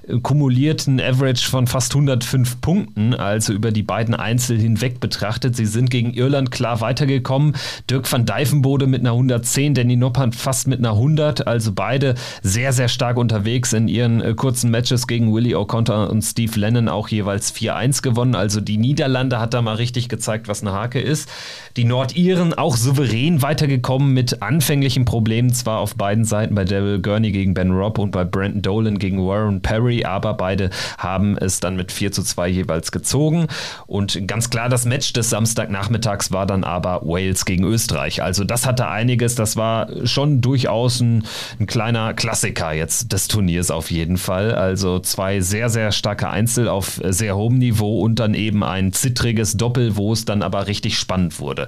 äh, kumulierten Average von fast 105 Punkten, also über die beiden Einzel hinweg betrachtet. Sie sind gegen Irland klar weitergekommen. Dirk van Dijvenbode mit einer 110, Danny Noppert fast mit einer 100, also beide sehr, sehr stark unterwegs in ihren kurzen Matches gegen Willie O'Connor und Steve Lennon auch jeweils 4-1 gewonnen. Also die Niederlande hat da mal richtig gezeigt, was eine Hake ist. Die Nord Iren auch souverän weitergekommen mit anfänglichen Problemen, zwar auf beiden Seiten bei Daryl Gurney gegen Ben Robb und bei Brandon Dolan gegen Warren Perry, aber beide haben es dann mit 4 zu 2 jeweils gezogen. Und ganz klar, das Match des Samstagnachmittags war dann aber Wales gegen Österreich. Also das hatte einiges, das war schon durchaus ein, ein kleiner Klassiker jetzt des Turniers auf jeden Fall. Also zwei sehr, sehr starke Einzel auf sehr hohem Niveau und dann eben ein zittriges Doppel, wo es dann aber richtig spannend wurde.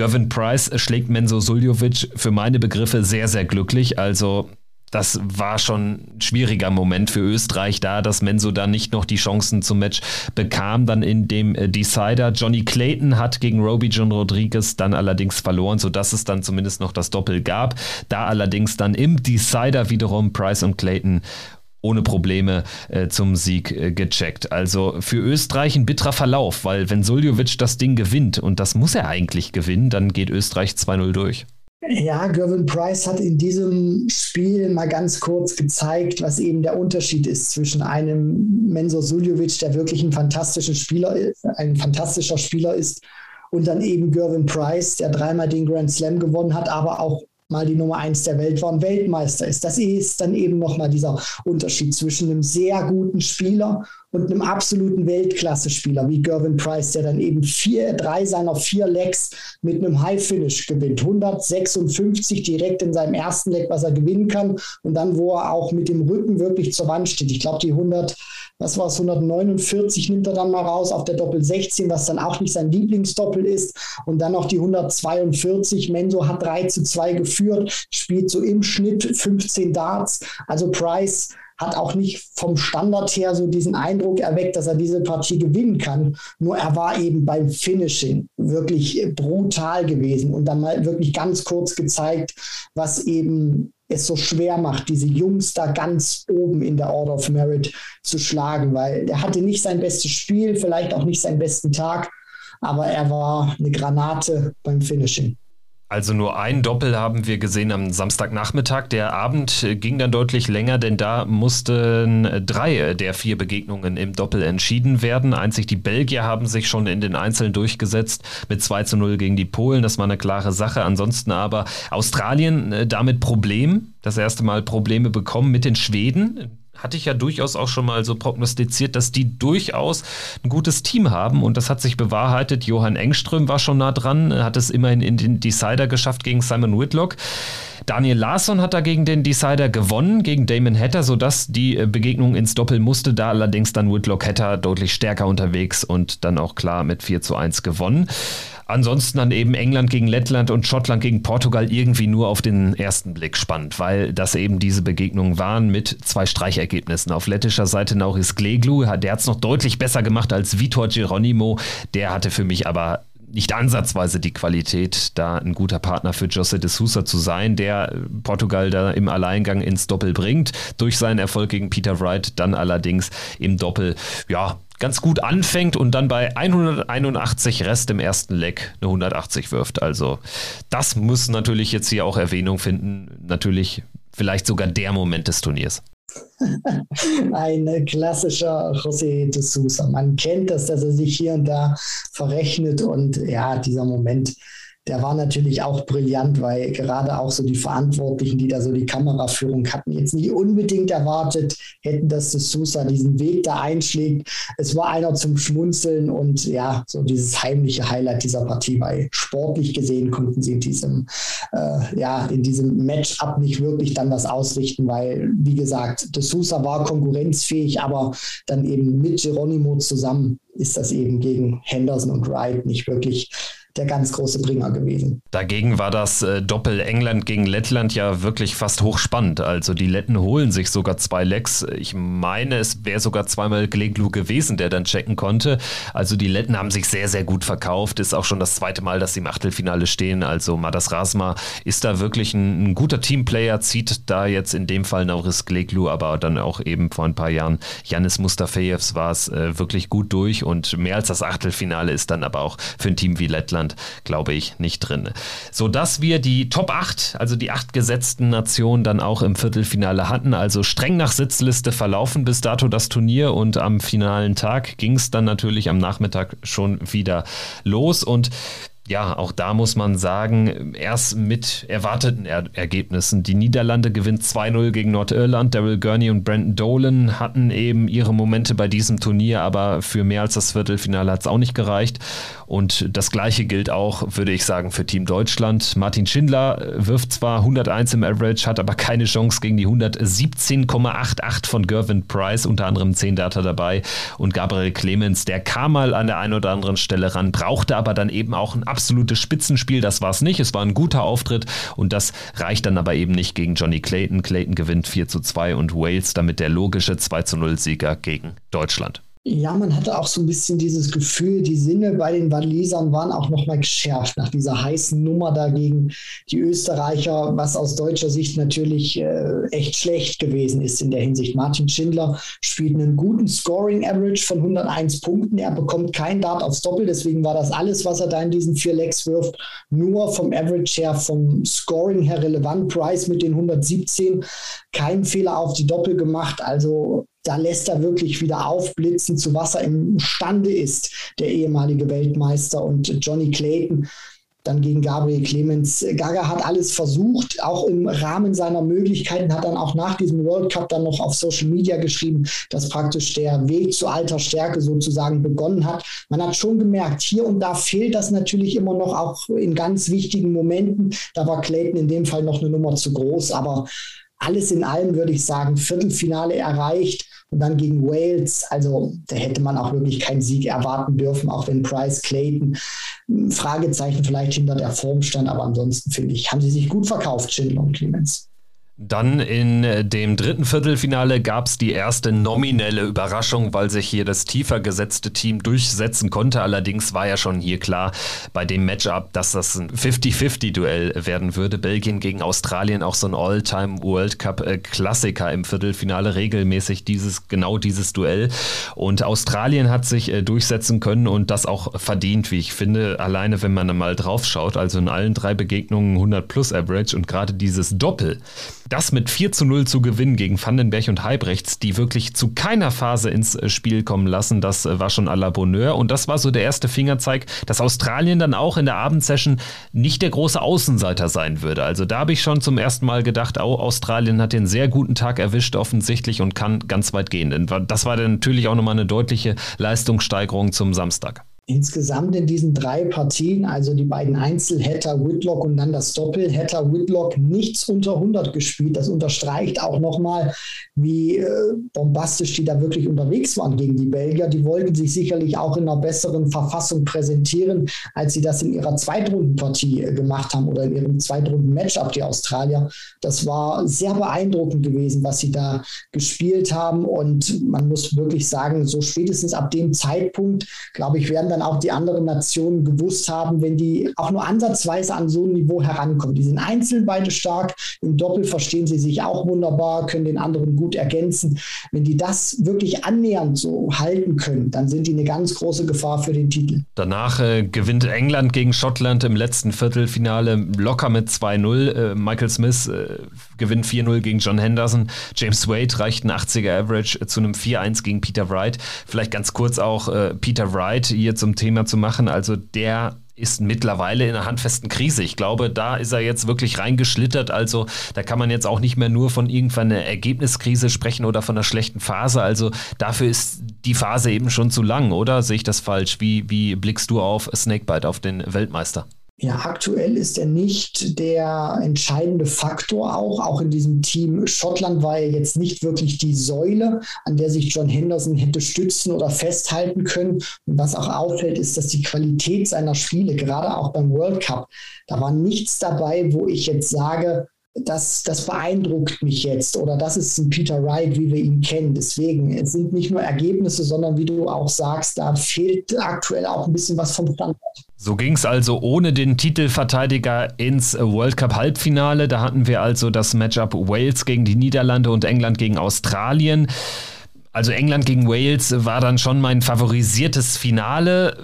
Gervin Price schlägt Menzo Suljovic für meine Begriffe sehr, sehr glücklich. Also das war schon ein schwieriger Moment für Österreich da, dass Menso dann nicht noch die Chancen zum Match bekam. Dann in dem äh, Decider. Johnny Clayton hat gegen Roby John Rodriguez dann allerdings verloren, sodass es dann zumindest noch das Doppel gab. Da allerdings dann im Decider wiederum Price und Clayton ohne Probleme äh, zum Sieg äh, gecheckt. Also für Österreich ein bitterer Verlauf, weil wenn Suljovic das Ding gewinnt, und das muss er eigentlich gewinnen, dann geht Österreich 2-0 durch. Ja, Gervin Price hat in diesem Spiel mal ganz kurz gezeigt, was eben der Unterschied ist zwischen einem Mensur Suljovic, der wirklich ein fantastischer Spieler ist, ein fantastischer Spieler ist, und dann eben Gervin Price, der dreimal den Grand Slam gewonnen hat, aber auch mal die Nummer eins der Welt war und Weltmeister ist. Das ist dann eben nochmal dieser Unterschied zwischen einem sehr guten Spieler und einem absoluten Weltklasse-Spieler wie Gervin Price, der dann eben vier, drei seiner vier Legs mit einem High-Finish gewinnt. 156 direkt in seinem ersten Leg, was er gewinnen kann. Und dann, wo er auch mit dem Rücken wirklich zur Wand steht. Ich glaube, die 100 was war es, 149 nimmt er dann mal raus auf der Doppel 16, was dann auch nicht sein Lieblingsdoppel ist. Und dann noch die 142. Menso hat 3 zu 2 geführt, spielt so im Schnitt 15 Darts. Also Price hat auch nicht vom Standard her so diesen Eindruck erweckt, dass er diese Partie gewinnen kann. Nur er war eben beim Finishing wirklich brutal gewesen und dann mal wirklich ganz kurz gezeigt, was eben es so schwer macht, diese Jungs da ganz oben in der Order of Merit zu schlagen, weil er hatte nicht sein bestes Spiel, vielleicht auch nicht seinen besten Tag, aber er war eine Granate beim Finishing. Also nur ein Doppel haben wir gesehen am Samstagnachmittag. Der Abend ging dann deutlich länger, denn da mussten drei der vier Begegnungen im Doppel entschieden werden. Einzig die Belgier haben sich schon in den Einzelnen durchgesetzt mit 2 zu 0 gegen die Polen. Das war eine klare Sache. Ansonsten aber Australien äh, damit Problem. Das erste Mal Probleme bekommen mit den Schweden hatte ich ja durchaus auch schon mal so prognostiziert, dass die durchaus ein gutes Team haben und das hat sich bewahrheitet. Johann Engström war schon nah dran, hat es immerhin in den Decider geschafft gegen Simon Whitlock. Daniel Larsson hat dagegen den Decider gewonnen, gegen Damon Hatter, sodass die äh, Begegnung ins Doppel musste. Da allerdings dann Whitlock Hatter deutlich stärker unterwegs und dann auch klar mit 4 zu 1 gewonnen. Ansonsten dann eben England gegen Lettland und Schottland gegen Portugal irgendwie nur auf den ersten Blick spannend, weil das eben diese Begegnungen waren mit zwei Streichergebnissen. Auf lettischer Seite Nauris Gleglu, der hat es noch deutlich besser gemacht als Vitor Geronimo. Der hatte für mich aber nicht ansatzweise die Qualität, da ein guter Partner für José de Sousa zu sein, der Portugal da im Alleingang ins Doppel bringt, durch seinen Erfolg gegen Peter Wright, dann allerdings im Doppel, ja, ganz gut anfängt und dann bei 181 Rest im ersten Leck eine 180 wirft. Also das muss natürlich jetzt hier auch Erwähnung finden. Natürlich vielleicht sogar der Moment des Turniers. Ein klassischer José de Sousa. Man kennt das, dass er sich hier und da verrechnet und ja, dieser Moment der war natürlich auch brillant, weil gerade auch so die Verantwortlichen, die da so die Kameraführung hatten, jetzt nicht unbedingt erwartet hätten, dass das Sousa diesen Weg da einschlägt. Es war einer zum Schmunzeln und ja, so dieses heimliche Highlight dieser Partie, weil sportlich gesehen konnten sie in diesem, äh, ja, in diesem Matchup nicht wirklich dann was ausrichten, weil, wie gesagt, das Sousa war konkurrenzfähig, aber dann eben mit Geronimo zusammen ist das eben gegen Henderson und Wright nicht wirklich der ganz große Bringer gewesen. Dagegen war das äh, Doppel England gegen Lettland ja wirklich fast hochspannend. Also die Letten holen sich sogar zwei Lecks. Ich meine, es wäre sogar zweimal Gleglu gewesen, der dann checken konnte. Also die Letten haben sich sehr, sehr gut verkauft. Ist auch schon das zweite Mal, dass sie im Achtelfinale stehen. Also Madas Rasma ist da wirklich ein, ein guter Teamplayer, zieht da jetzt in dem Fall Nauris Gleglu, aber dann auch eben vor ein paar Jahren Janis Mustafejevs war es äh, wirklich gut durch und mehr als das Achtelfinale ist dann aber auch für ein Team wie Lettland Deutschland, glaube ich, nicht drin. Sodass wir die Top 8, also die acht gesetzten Nationen, dann auch im Viertelfinale hatten. Also streng nach Sitzliste verlaufen bis dato das Turnier und am finalen Tag ging es dann natürlich am Nachmittag schon wieder los. Und ja, auch da muss man sagen, erst mit erwarteten er Ergebnissen. Die Niederlande gewinnt 2-0 gegen Nordirland. Daryl Gurney und Brandon Dolan hatten eben ihre Momente bei diesem Turnier, aber für mehr als das Viertelfinale hat es auch nicht gereicht. Und das gleiche gilt auch, würde ich sagen, für Team Deutschland. Martin Schindler wirft zwar 101 im Average, hat aber keine Chance gegen die 117,88 von Gervin Price, unter anderem 10 Data dabei. Und Gabriel Clemens, der kam mal an der einen oder anderen Stelle ran, brauchte aber dann eben auch ein absolutes Spitzenspiel, das war es nicht. Es war ein guter Auftritt und das reicht dann aber eben nicht gegen Johnny Clayton. Clayton gewinnt 4 zu 2 und Wales damit der logische 2 zu 0 Sieger gegen Deutschland. Ja, man hatte auch so ein bisschen dieses Gefühl, die Sinne bei den Walisern waren auch nochmal geschärft nach dieser heißen Nummer dagegen die Österreicher, was aus deutscher Sicht natürlich äh, echt schlecht gewesen ist in der Hinsicht. Martin Schindler spielt einen guten Scoring Average von 101 Punkten. Er bekommt kein Dart aufs Doppel, deswegen war das alles, was er da in diesen vier Legs wirft, nur vom Average her, vom Scoring her relevant. Price mit den 117, kein Fehler auf die Doppel gemacht. Also da lässt er wirklich wieder aufblitzen, zu was er imstande ist, der ehemalige Weltmeister und Johnny Clayton. Dann gegen Gabriel Clemens. Gaga hat alles versucht, auch im Rahmen seiner Möglichkeiten, hat dann auch nach diesem World Cup dann noch auf Social Media geschrieben, dass praktisch der Weg zu alter Stärke sozusagen begonnen hat. Man hat schon gemerkt, hier und da fehlt das natürlich immer noch, auch in ganz wichtigen Momenten. Da war Clayton in dem Fall noch eine Nummer zu groß, aber alles in allem würde ich sagen, Viertelfinale erreicht und dann gegen Wales. Also da hätte man auch wirklich keinen Sieg erwarten dürfen, auch wenn Price Clayton hm, Fragezeichen vielleicht hinter der Form stand. Aber ansonsten finde ich, haben sie sich gut verkauft, Schindler und Clemens. Dann in dem dritten Viertelfinale gab es die erste nominelle Überraschung, weil sich hier das tiefer gesetzte Team durchsetzen konnte. Allerdings war ja schon hier klar bei dem Matchup, dass das ein 50-50-Duell werden würde. Belgien gegen Australien, auch so ein All-Time World Cup-Klassiker im Viertelfinale, regelmäßig dieses, genau dieses Duell. Und Australien hat sich äh, durchsetzen können und das auch verdient, wie ich finde, alleine wenn man mal drauf schaut. Also in allen drei Begegnungen 100 plus Average und gerade dieses Doppel das mit 4 zu 0 zu gewinnen gegen Vandenberg und Heibrechts, die wirklich zu keiner Phase ins äh, Spiel kommen lassen, das äh, war schon à la Bonheur. Und das war so der erste Fingerzeig, dass Australien dann auch in der Abendsession nicht der große Außenseiter sein würde. Also da habe ich schon zum ersten Mal gedacht, oh, Australien hat den sehr guten Tag erwischt offensichtlich und kann ganz weit gehen. Das war dann natürlich auch nochmal eine deutliche Leistungssteigerung zum Samstag insgesamt in diesen drei Partien, also die beiden Einzel, Hatter, Whitlock und dann das Doppel, Hatter, Whitlock nichts unter 100 gespielt. Das unterstreicht auch nochmal, wie äh, bombastisch die da wirklich unterwegs waren gegen die Belgier. Die wollten sich sicherlich auch in einer besseren Verfassung präsentieren, als sie das in ihrer Zweitrundenpartie äh, gemacht haben oder in ihrem Zweitrunden-Matchup, die Australier. Das war sehr beeindruckend gewesen, was sie da gespielt haben. Und man muss wirklich sagen, so spätestens ab dem Zeitpunkt, glaube ich, werden dann dann auch die anderen Nationen gewusst haben, wenn die auch nur ansatzweise an so ein Niveau herankommen. Die sind einzeln beide stark, im Doppel verstehen sie sich auch wunderbar, können den anderen gut ergänzen. Wenn die das wirklich annähernd so halten können, dann sind die eine ganz große Gefahr für den Titel. Danach äh, gewinnt England gegen Schottland im letzten Viertelfinale locker mit 2-0. Äh, Michael Smith äh, gewinnt 4-0 gegen John Henderson. James Wade reicht ein 80er Average zu einem 4-1 gegen Peter Wright. Vielleicht ganz kurz auch äh, Peter Wright hier zum Thema zu machen. Also der ist mittlerweile in einer handfesten Krise. Ich glaube, da ist er jetzt wirklich reingeschlittert. Also da kann man jetzt auch nicht mehr nur von irgendwann einer Ergebniskrise sprechen oder von einer schlechten Phase. Also dafür ist die Phase eben schon zu lang, oder? Sehe ich das falsch? Wie, wie blickst du auf Snakebite, auf den Weltmeister? Ja, aktuell ist er nicht der entscheidende Faktor auch. Auch in diesem Team Schottland war er jetzt nicht wirklich die Säule, an der sich John Henderson hätte stützen oder festhalten können. Und was auch auffällt, ist, dass die Qualität seiner Spiele, gerade auch beim World Cup, da war nichts dabei, wo ich jetzt sage, das, das beeindruckt mich jetzt oder das ist ein Peter Wright, wie wir ihn kennen. Deswegen, es sind nicht nur Ergebnisse, sondern wie du auch sagst, da fehlt aktuell auch ein bisschen was vom Standard. So ging es also ohne den Titelverteidiger ins World Cup Halbfinale. Da hatten wir also das Matchup Wales gegen die Niederlande und England gegen Australien. Also England gegen Wales war dann schon mein favorisiertes Finale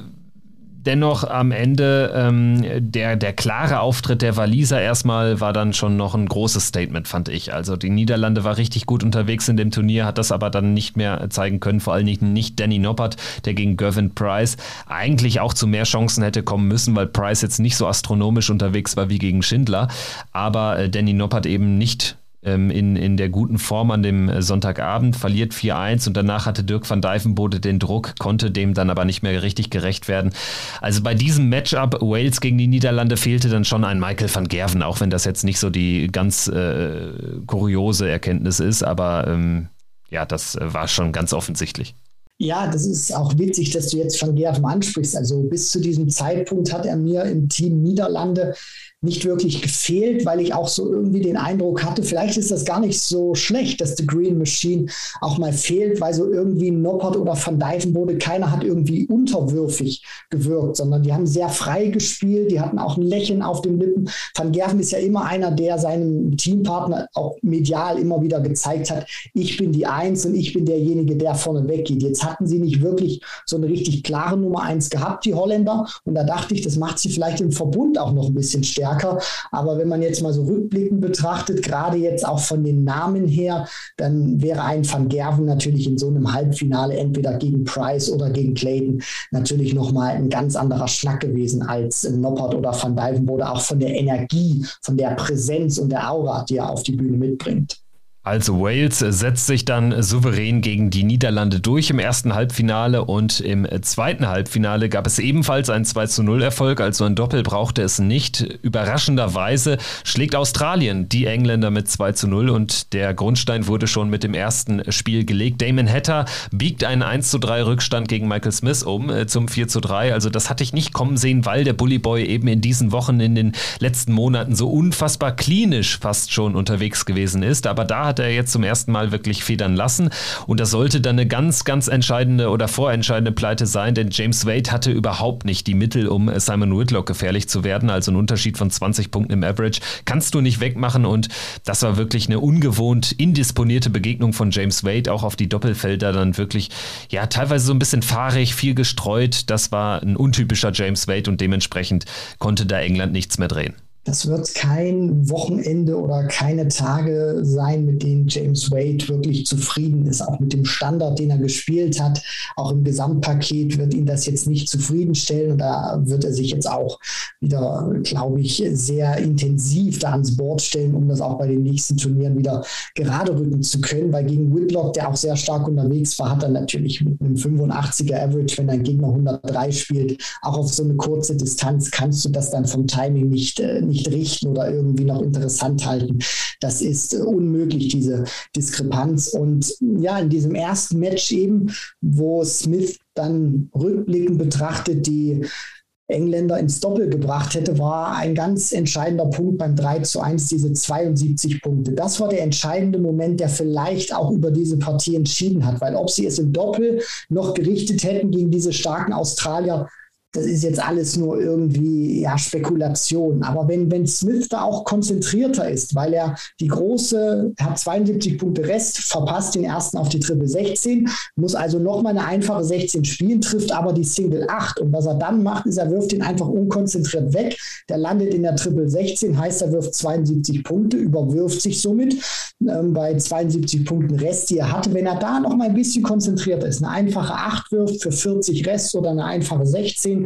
dennoch am Ende ähm, der, der klare Auftritt der Waliser erstmal war dann schon noch ein großes Statement, fand ich. Also die Niederlande war richtig gut unterwegs in dem Turnier, hat das aber dann nicht mehr zeigen können, vor allen Dingen nicht Danny Noppert, der gegen Gervin Price eigentlich auch zu mehr Chancen hätte kommen müssen, weil Price jetzt nicht so astronomisch unterwegs war wie gegen Schindler, aber äh, Danny Noppert eben nicht ähm, in, in der guten Form an dem äh, Sonntagabend, verliert 4-1 und danach hatte Dirk van Dijvenbode den Druck, konnte dem dann aber nicht mehr richtig gerecht werden. Also bei diesem Matchup Wales gegen die Niederlande fehlte dann schon ein Michael van Gerven, auch wenn das jetzt nicht so die ganz äh, kuriose Erkenntnis ist, aber ähm, ja, das äh, war schon ganz offensichtlich. Ja, das ist auch witzig, dass du jetzt Van Gerven ansprichst. Also bis zu diesem Zeitpunkt hat er mir im Team Niederlande nicht wirklich gefehlt, weil ich auch so irgendwie den Eindruck hatte, vielleicht ist das gar nicht so schlecht, dass The Green Machine auch mal fehlt, weil so irgendwie Noppert oder Van Dijven wurde, keiner hat irgendwie unterwürfig gewirkt, sondern die haben sehr frei gespielt, die hatten auch ein Lächeln auf den Lippen. Van Gerven ist ja immer einer, der seinem Teampartner auch medial immer wieder gezeigt hat, ich bin die Eins und ich bin derjenige, der vorne weggeht. Jetzt hatten sie nicht wirklich so eine richtig klare Nummer eins gehabt, die Holländer. Und da dachte ich, das macht sie vielleicht im Verbund auch noch ein bisschen stärker. Aber wenn man jetzt mal so rückblickend betrachtet, gerade jetzt auch von den Namen her, dann wäre ein Van Gerven natürlich in so einem Halbfinale entweder gegen Price oder gegen Clayton natürlich nochmal ein ganz anderer Schnack gewesen als Noppert oder Van Dijvenbode, auch von der Energie, von der Präsenz und der Aura, die er auf die Bühne mitbringt. Also Wales setzt sich dann souverän gegen die Niederlande durch im ersten Halbfinale und im zweiten Halbfinale gab es ebenfalls einen 2 zu 0 Erfolg, also ein Doppel brauchte es nicht. Überraschenderweise schlägt Australien die Engländer mit 2 zu 0 und der Grundstein wurde schon mit dem ersten Spiel gelegt. Damon Hatter biegt einen 1 zu 3 Rückstand gegen Michael Smith um äh, zum 4 zu 3. Also das hatte ich nicht kommen sehen, weil der Bully Boy eben in diesen Wochen, in den letzten Monaten so unfassbar klinisch fast schon unterwegs gewesen ist. Aber da hat hat er jetzt zum ersten Mal wirklich federn lassen. Und das sollte dann eine ganz, ganz entscheidende oder vorentscheidende Pleite sein, denn James Wade hatte überhaupt nicht die Mittel, um Simon Whitlock gefährlich zu werden. Also ein Unterschied von 20 Punkten im Average kannst du nicht wegmachen. Und das war wirklich eine ungewohnt indisponierte Begegnung von James Wade, auch auf die Doppelfelder dann wirklich, ja, teilweise so ein bisschen fahrig, viel gestreut. Das war ein untypischer James Wade und dementsprechend konnte da England nichts mehr drehen. Das wird kein Wochenende oder keine Tage sein, mit denen James Wade wirklich zufrieden ist. Auch mit dem Standard, den er gespielt hat, auch im Gesamtpaket wird ihn das jetzt nicht zufriedenstellen. Da wird er sich jetzt auch wieder, glaube ich, sehr intensiv da ans Board stellen, um das auch bei den nächsten Turnieren wieder gerade rücken zu können. Weil gegen Whitlock, der auch sehr stark unterwegs war, hat er natürlich mit einem 85er Average, wenn ein Gegner 103 spielt, auch auf so eine kurze Distanz kannst du das dann vom Timing nicht, äh, nicht nicht richten oder irgendwie noch interessant halten. Das ist unmöglich, diese Diskrepanz. Und ja, in diesem ersten Match eben, wo Smith dann rückblickend betrachtet die Engländer ins Doppel gebracht hätte, war ein ganz entscheidender Punkt beim 3 zu 1, diese 72 Punkte. Das war der entscheidende Moment, der vielleicht auch über diese Partie entschieden hat, weil ob sie es im Doppel noch gerichtet hätten gegen diese starken Australier, das ist jetzt alles nur irgendwie ja, Spekulation. Aber wenn, wenn Smith da auch konzentrierter ist, weil er die große, er hat 72 Punkte Rest, verpasst den ersten auf die Triple 16, muss also nochmal eine einfache 16 spielen, trifft aber die Single 8. Und was er dann macht, ist, er wirft ihn einfach unkonzentriert weg. Der landet in der Triple 16, heißt, er wirft 72 Punkte, überwirft sich somit ähm, bei 72 Punkten Rest, die er hatte. Wenn er da noch mal ein bisschen konzentrierter ist, eine einfache 8 wirft für 40 Rest oder eine einfache 16,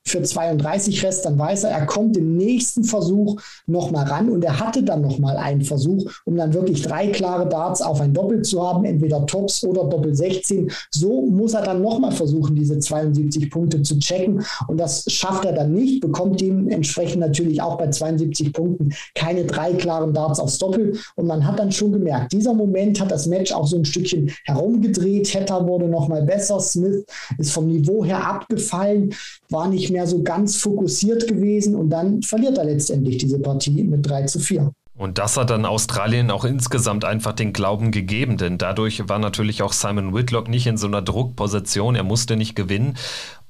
für 32 Rest, dann weiß er, er kommt im nächsten Versuch nochmal ran. Und er hatte dann nochmal einen Versuch, um dann wirklich drei klare Darts auf ein Doppel zu haben, entweder Tops oder Doppel 16. So muss er dann nochmal versuchen, diese 72 Punkte zu checken. Und das schafft er dann nicht, bekommt dementsprechend natürlich auch bei 72 Punkten keine drei klaren Darts aufs Doppel. Und man hat dann schon gemerkt, dieser Moment hat das Match auch so ein Stückchen herumgedreht, Hatter wurde nochmal besser, Smith ist vom Niveau her abgefallen, war nicht mehr so ganz fokussiert gewesen und dann verliert er letztendlich diese Partie mit 3 zu 4. Und das hat dann Australien auch insgesamt einfach den Glauben gegeben, denn dadurch war natürlich auch Simon Whitlock nicht in so einer Druckposition, er musste nicht gewinnen.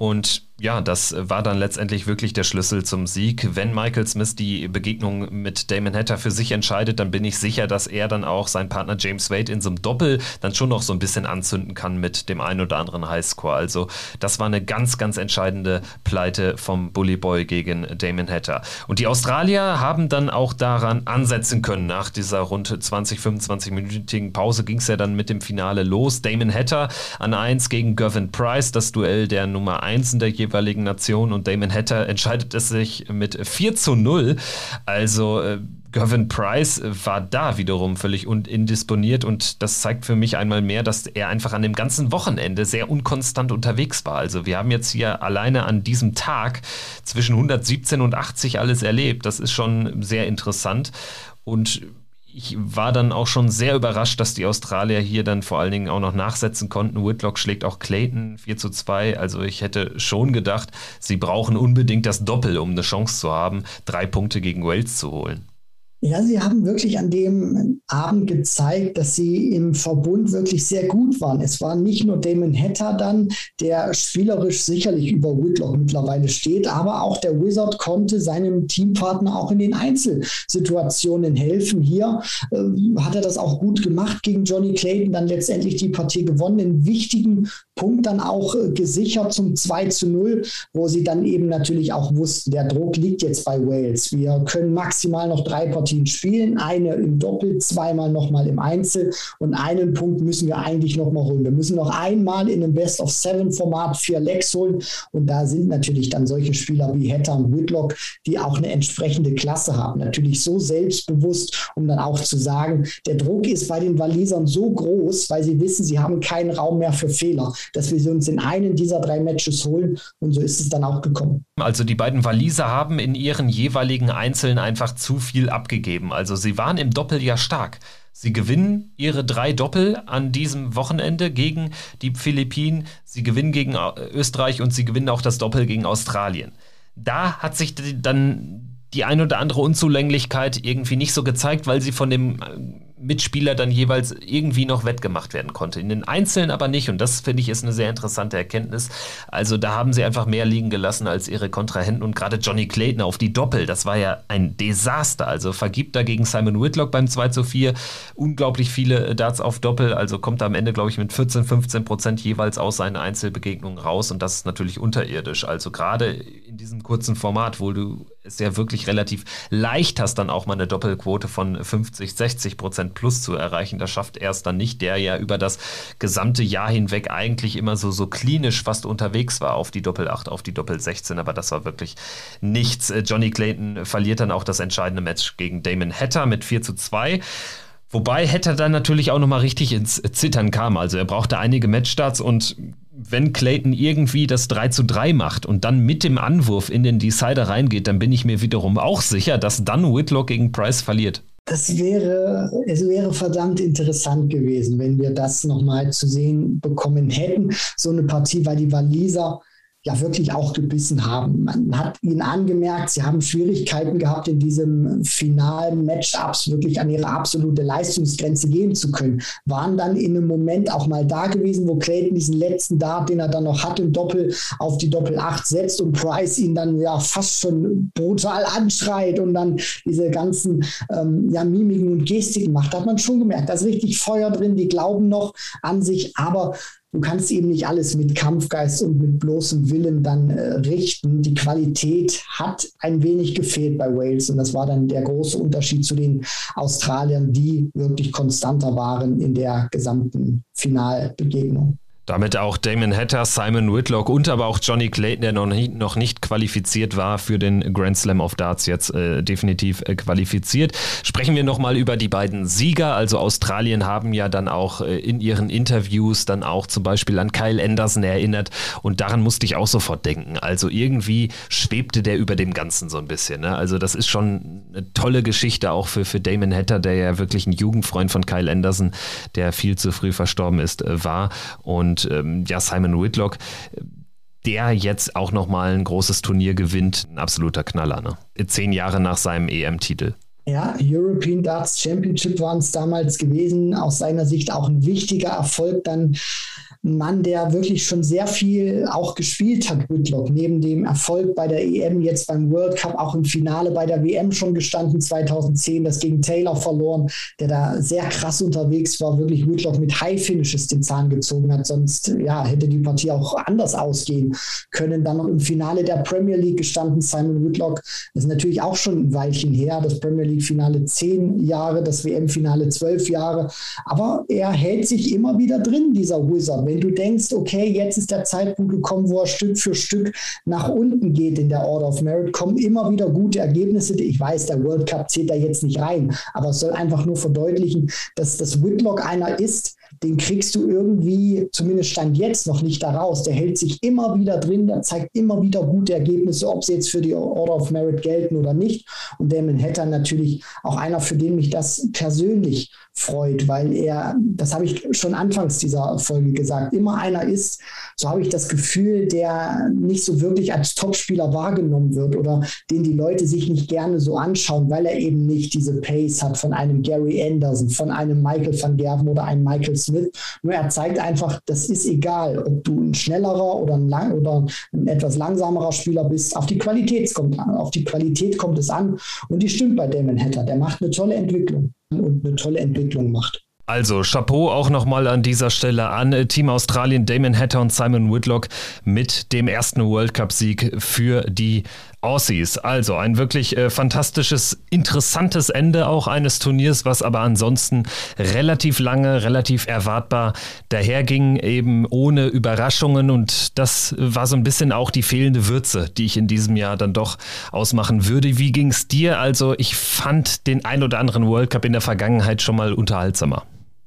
Und ja, das war dann letztendlich wirklich der Schlüssel zum Sieg. Wenn Michael Smith die Begegnung mit Damon Hatter für sich entscheidet, dann bin ich sicher, dass er dann auch seinen Partner James Wade in so einem Doppel dann schon noch so ein bisschen anzünden kann mit dem einen oder anderen Highscore. Also das war eine ganz, ganz entscheidende Pleite vom Bully Boy gegen Damon Hatter. Und die Australier haben dann auch daran ansetzen können. Nach dieser rund 20, 25-minütigen Pause ging es ja dann mit dem Finale los. Damon Hatter an 1 gegen Gavin Price, das Duell der Nummer 1 in der jeweiligen Nation und Damon Hatter entscheidet es sich mit 4 zu 0. Also äh, Gavin Price war da wiederum völlig indisponiert und das zeigt für mich einmal mehr, dass er einfach an dem ganzen Wochenende sehr unkonstant unterwegs war. Also wir haben jetzt hier alleine an diesem Tag zwischen 117 und 80 alles erlebt. Das ist schon sehr interessant und ich war dann auch schon sehr überrascht, dass die Australier hier dann vor allen Dingen auch noch nachsetzen konnten. Whitlock schlägt auch Clayton 4 zu 2. Also ich hätte schon gedacht, sie brauchen unbedingt das Doppel, um eine Chance zu haben, drei Punkte gegen Wales zu holen. Ja, sie haben wirklich an dem Abend gezeigt, dass sie im Verbund wirklich sehr gut waren. Es war nicht nur Damon Hatter dann, der spielerisch sicherlich über Whitlock mittlerweile steht, aber auch der Wizard konnte seinem Teampartner auch in den Einzelsituationen helfen. Hier äh, hat er das auch gut gemacht gegen Johnny Clayton, dann letztendlich die Partie gewonnen, in wichtigen Punkt dann auch äh, gesichert zum 2 zu 0, wo sie dann eben natürlich auch wussten, der Druck liegt jetzt bei Wales. Wir können maximal noch drei Partien spielen, eine im Doppel, zweimal nochmal im Einzel und einen Punkt müssen wir eigentlich nochmal holen. Wir müssen noch einmal in einem Best of Seven Format vier Lecks holen und da sind natürlich dann solche Spieler wie Hatter und Whitlock, die auch eine entsprechende Klasse haben. Natürlich so selbstbewusst, um dann auch zu sagen, der Druck ist bei den Walisern so groß, weil sie wissen, sie haben keinen Raum mehr für Fehler dass wir uns in einen dieser drei Matches holen. Und so ist es dann auch gekommen. Also die beiden Waliser haben in ihren jeweiligen Einzelnen einfach zu viel abgegeben. Also sie waren im Doppel ja stark. Sie gewinnen ihre drei Doppel an diesem Wochenende gegen die Philippinen. Sie gewinnen gegen Österreich und sie gewinnen auch das Doppel gegen Australien. Da hat sich dann die ein oder andere Unzulänglichkeit irgendwie nicht so gezeigt, weil sie von dem äh, Mitspieler dann jeweils irgendwie noch wettgemacht werden konnte. In den Einzelnen aber nicht. Und das finde ich ist eine sehr interessante Erkenntnis. Also da haben sie einfach mehr liegen gelassen als ihre Kontrahenten. Und gerade Johnny Clayton auf die Doppel, das war ja ein Desaster. Also vergibt dagegen Simon Whitlock beim 2 zu 4 unglaublich viele Darts auf Doppel. Also kommt er am Ende, glaube ich, mit 14, 15 Prozent jeweils aus seinen Einzelbegegnungen raus. Und das ist natürlich unterirdisch. Also gerade in diesem kurzen Format, wo du es ja wirklich relativ leicht hast, dann auch mal eine Doppelquote von 50, 60 Prozent plus zu erreichen. Das schafft erst dann nicht, der ja über das gesamte Jahr hinweg eigentlich immer so, so klinisch fast unterwegs war auf die Doppel 8, auf die Doppel 16, aber das war wirklich nichts. Äh, Johnny Clayton verliert dann auch das entscheidende Match gegen Damon Hatter mit 4 zu 2. Wobei Hatter dann natürlich auch nochmal richtig ins Zittern kam. Also er brauchte einige Matchstarts und wenn Clayton irgendwie das 3 zu 3 macht und dann mit dem Anwurf in den Decider reingeht, dann bin ich mir wiederum auch sicher, dass dann Whitlock gegen Price verliert. Das wäre, es wäre verdammt interessant gewesen, wenn wir das nochmal zu sehen bekommen hätten. So eine Partie, weil die Waliser ja wirklich auch gebissen haben. Man hat ihnen angemerkt, sie haben Schwierigkeiten gehabt, in diesem finalen Matchups wirklich an ihre absolute Leistungsgrenze gehen zu können. Waren dann in einem Moment auch mal da gewesen, wo Clayton diesen letzten Dart, den er dann noch hat, im Doppel auf die Doppel 8 setzt und Price ihn dann ja fast schon brutal anschreit und dann diese ganzen ähm, ja, Mimiken und Gestiken macht. Hat man schon gemerkt, da ist richtig Feuer drin, die glauben noch an sich, aber du kannst eben nicht alles mit Kampfgeist und mit bloßem Willen dann äh, richten. Die Qualität hat ein wenig gefehlt bei Wales und das war dann der große Unterschied zu den Australiern, die wirklich konstanter waren in der gesamten Finalbegegnung. Damit auch Damon Hatter, Simon Whitlock und aber auch Johnny Clayton, der noch nicht, noch nicht qualifiziert war für den Grand Slam of Darts, jetzt äh, definitiv äh, qualifiziert. Sprechen wir nochmal über die beiden Sieger. Also Australien haben ja dann auch äh, in ihren Interviews dann auch zum Beispiel an Kyle Anderson erinnert und daran musste ich auch sofort denken. Also irgendwie schwebte der über dem Ganzen so ein bisschen. Ne? Also das ist schon eine tolle Geschichte auch für, für Damon Hatter, der ja wirklich ein Jugendfreund von Kyle Anderson, der viel zu früh verstorben ist, äh, war. Und ähm, ja, Simon Whitlock, der jetzt auch nochmal ein großes Turnier gewinnt, ein absoluter Knaller. Ne? Zehn Jahre nach seinem EM-Titel. Ja, European Darts Championship waren es damals gewesen. Aus seiner Sicht auch ein wichtiger Erfolg dann ein Mann, der wirklich schon sehr viel auch gespielt hat, Whitlock, neben dem Erfolg bei der EM, jetzt beim World Cup, auch im Finale bei der WM schon gestanden, 2010, das gegen Taylor verloren, der da sehr krass unterwegs war, wirklich Whitlock mit High Finishes den Zahn gezogen hat, sonst ja, hätte die Partie auch anders ausgehen können. Dann noch im Finale der Premier League gestanden, Simon Whitlock, das ist natürlich auch schon ein Weilchen her, das Premier League Finale zehn Jahre, das WM-Finale zwölf Jahre, aber er hält sich immer wieder drin, dieser Wizard wenn du denkst, okay, jetzt ist der Zeitpunkt gekommen, wo er Stück für Stück nach unten geht in der Order of Merit, kommen immer wieder gute Ergebnisse. Ich weiß, der World Cup zählt da jetzt nicht rein, aber es soll einfach nur verdeutlichen, dass das Whitlock einer ist, den kriegst du irgendwie, zumindest stand jetzt noch nicht da raus. Der hält sich immer wieder drin, der zeigt immer wieder gute Ergebnisse, ob sie jetzt für die Order of Merit gelten oder nicht. Und Damon Hatter natürlich auch einer, für den mich das persönlich freut, weil er, das habe ich schon anfangs dieser Folge gesagt, immer einer ist, so habe ich das Gefühl, der nicht so wirklich als Topspieler wahrgenommen wird oder den die Leute sich nicht gerne so anschauen, weil er eben nicht diese Pace hat von einem Gary Anderson, von einem Michael van Gerven oder einem Michael Smith. Nur er zeigt einfach, das ist egal, ob du ein schnellerer oder ein, lang oder ein etwas langsamerer Spieler bist. Auf die Qualität kommt an, auf die Qualität kommt es an und die stimmt bei Damon Hatter. Der macht eine tolle Entwicklung und eine tolle Entwicklung macht. Also Chapeau auch nochmal an dieser Stelle an äh, Team Australien, Damon Hatter und Simon Whitlock mit dem ersten World Cup-Sieg für die Aussies. Also ein wirklich äh, fantastisches, interessantes Ende auch eines Turniers, was aber ansonsten relativ lange, relativ erwartbar daherging, eben ohne Überraschungen. Und das war so ein bisschen auch die fehlende Würze, die ich in diesem Jahr dann doch ausmachen würde. Wie ging es dir? Also ich fand den ein oder anderen World Cup in der Vergangenheit schon mal unterhaltsamer.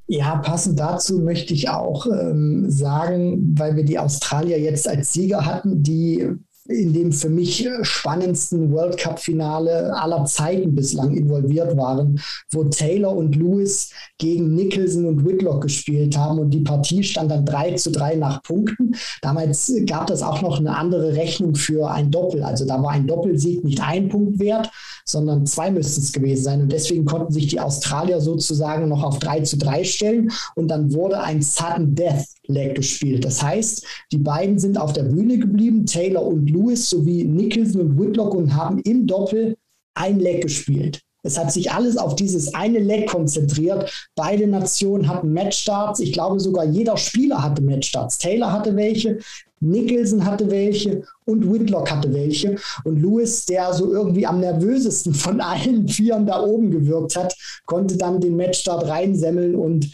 Ja, passend dazu möchte ich auch ähm, sagen, weil wir die Australier jetzt als Sieger hatten, die in dem für mich spannendsten World Cup-Finale aller Zeiten bislang involviert waren, wo Taylor und Lewis gegen Nicholson und Whitlock gespielt haben und die Partie stand dann 3 zu 3 nach Punkten. Damals gab es auch noch eine andere Rechnung für ein Doppel. Also da war ein Doppelsieg nicht ein Punkt wert, sondern zwei müssten es gewesen sein. Und deswegen konnten sich die Australier sozusagen noch auf 3 zu 3 stellen und dann wurde ein Sudden Death Leg gespielt. Das heißt, die beiden sind auf der Bühne geblieben, Taylor und Lewis sowie Nicholson und Whitlock und haben im Doppel ein Leg gespielt. Es hat sich alles auf dieses eine Leg konzentriert. Beide Nationen hatten Matchstarts. Ich glaube sogar jeder Spieler hatte Matchstarts. Taylor hatte welche, Nicholson hatte welche und Whitlock hatte welche. Und Lewis, der so irgendwie am nervösesten von allen Vieren da oben gewirkt hat, konnte dann den Matchstart reinsemmeln und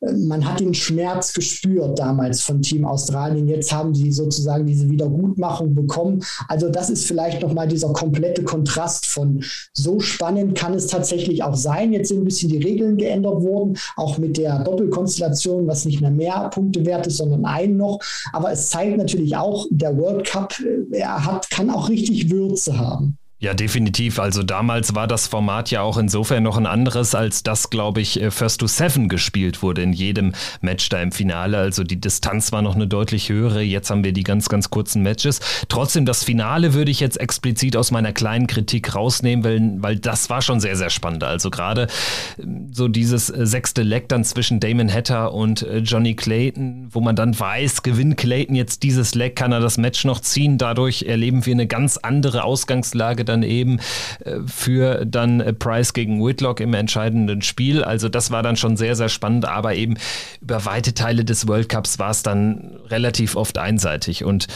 äh, man hat den Schmerz gespürt damals von Team Australien. Jetzt haben sie sozusagen diese Wiedergutmachung bekommen. Also das ist vielleicht nochmal dieser komplette Kontrast von so spannend kann es tatsächlich auch sein. Jetzt sind ein bisschen die Regeln geändert worden, auch mit der Doppelkonstellation, was nicht mehr mehr Punkte wert ist, sondern einen noch. Aber es zeigt natürlich auch, der World Cup, äh, er hat, kann auch richtig Würze haben. Ja, definitiv. Also damals war das Format ja auch insofern noch ein anderes, als das, glaube ich, äh, First to Seven gespielt wurde in jedem Match da im Finale. Also die Distanz war noch eine deutlich höhere. Jetzt haben wir die ganz, ganz kurzen Matches. Trotzdem, das Finale würde ich jetzt explizit aus meiner kleinen Kritik rausnehmen, weil, weil das war schon sehr, sehr spannend. Also gerade ähm, so dieses äh, sechste Leck dann zwischen Damon Hatter und äh, Johnny Clayton, wo man dann weiß, gewinnt Clayton jetzt dieses Leck, kann er das Match noch ziehen. Dadurch erleben wir eine ganz andere Ausgangslage dann eben äh, für dann äh, Price gegen Whitlock im entscheidenden Spiel. Also das war dann schon sehr, sehr spannend, aber eben über weite Teile des World Cups war es dann relativ oft einseitig. Und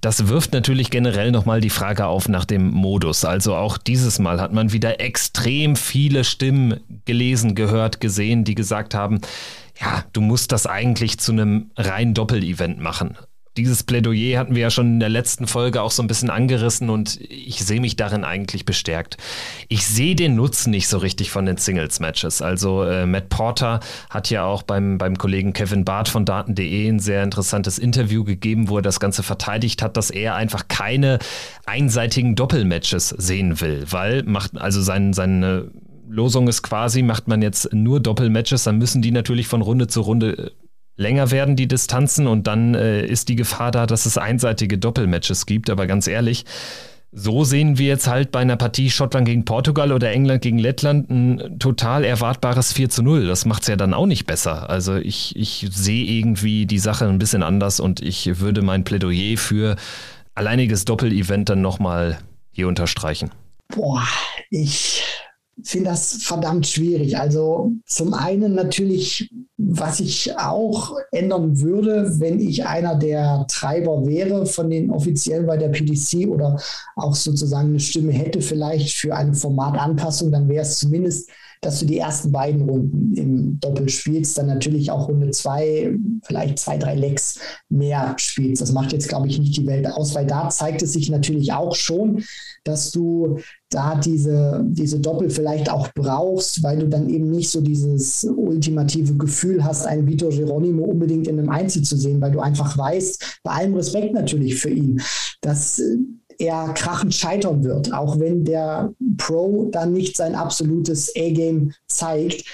das wirft natürlich generell nochmal die Frage auf nach dem Modus. Also auch dieses Mal hat man wieder extrem viele Stimmen gelesen, gehört, gesehen, die gesagt haben, ja, du musst das eigentlich zu einem rein Doppel-Event machen dieses Plädoyer hatten wir ja schon in der letzten Folge auch so ein bisschen angerissen und ich sehe mich darin eigentlich bestärkt. Ich sehe den Nutzen nicht so richtig von den Singles-Matches. Also äh, Matt Porter hat ja auch beim, beim Kollegen Kevin Barth von Daten.de ein sehr interessantes Interview gegeben, wo er das Ganze verteidigt hat, dass er einfach keine einseitigen Doppelmatches sehen will, weil macht also sein, seine Losung ist quasi, macht man jetzt nur Doppelmatches, dann müssen die natürlich von Runde zu Runde äh, länger werden die Distanzen und dann äh, ist die Gefahr da, dass es einseitige Doppelmatches gibt. Aber ganz ehrlich, so sehen wir jetzt halt bei einer Partie Schottland gegen Portugal oder England gegen Lettland ein total erwartbares 4 zu 0. Das macht es ja dann auch nicht besser. Also ich, ich sehe irgendwie die Sache ein bisschen anders und ich würde mein Plädoyer für alleiniges Doppel-Event dann nochmal hier unterstreichen. Boah, ich finde das verdammt schwierig. Also zum einen natürlich, was ich auch ändern würde, wenn ich einer der Treiber wäre von den offiziellen bei der PDC oder auch sozusagen eine Stimme hätte vielleicht für eine Formatanpassung, dann wäre es zumindest dass du die ersten beiden Runden im Doppel spielst, dann natürlich auch Runde zwei, vielleicht zwei, drei Lecks mehr spielst. Das macht jetzt, glaube ich, nicht die Welt aus, weil da zeigt es sich natürlich auch schon, dass du da diese, diese Doppel vielleicht auch brauchst, weil du dann eben nicht so dieses ultimative Gefühl hast, einen Vitor Geronimo unbedingt in einem Einzel zu sehen, weil du einfach weißt, bei allem Respekt natürlich für ihn, dass er krachend scheitern wird, auch wenn der Pro dann nicht sein absolutes A-Game zeigt.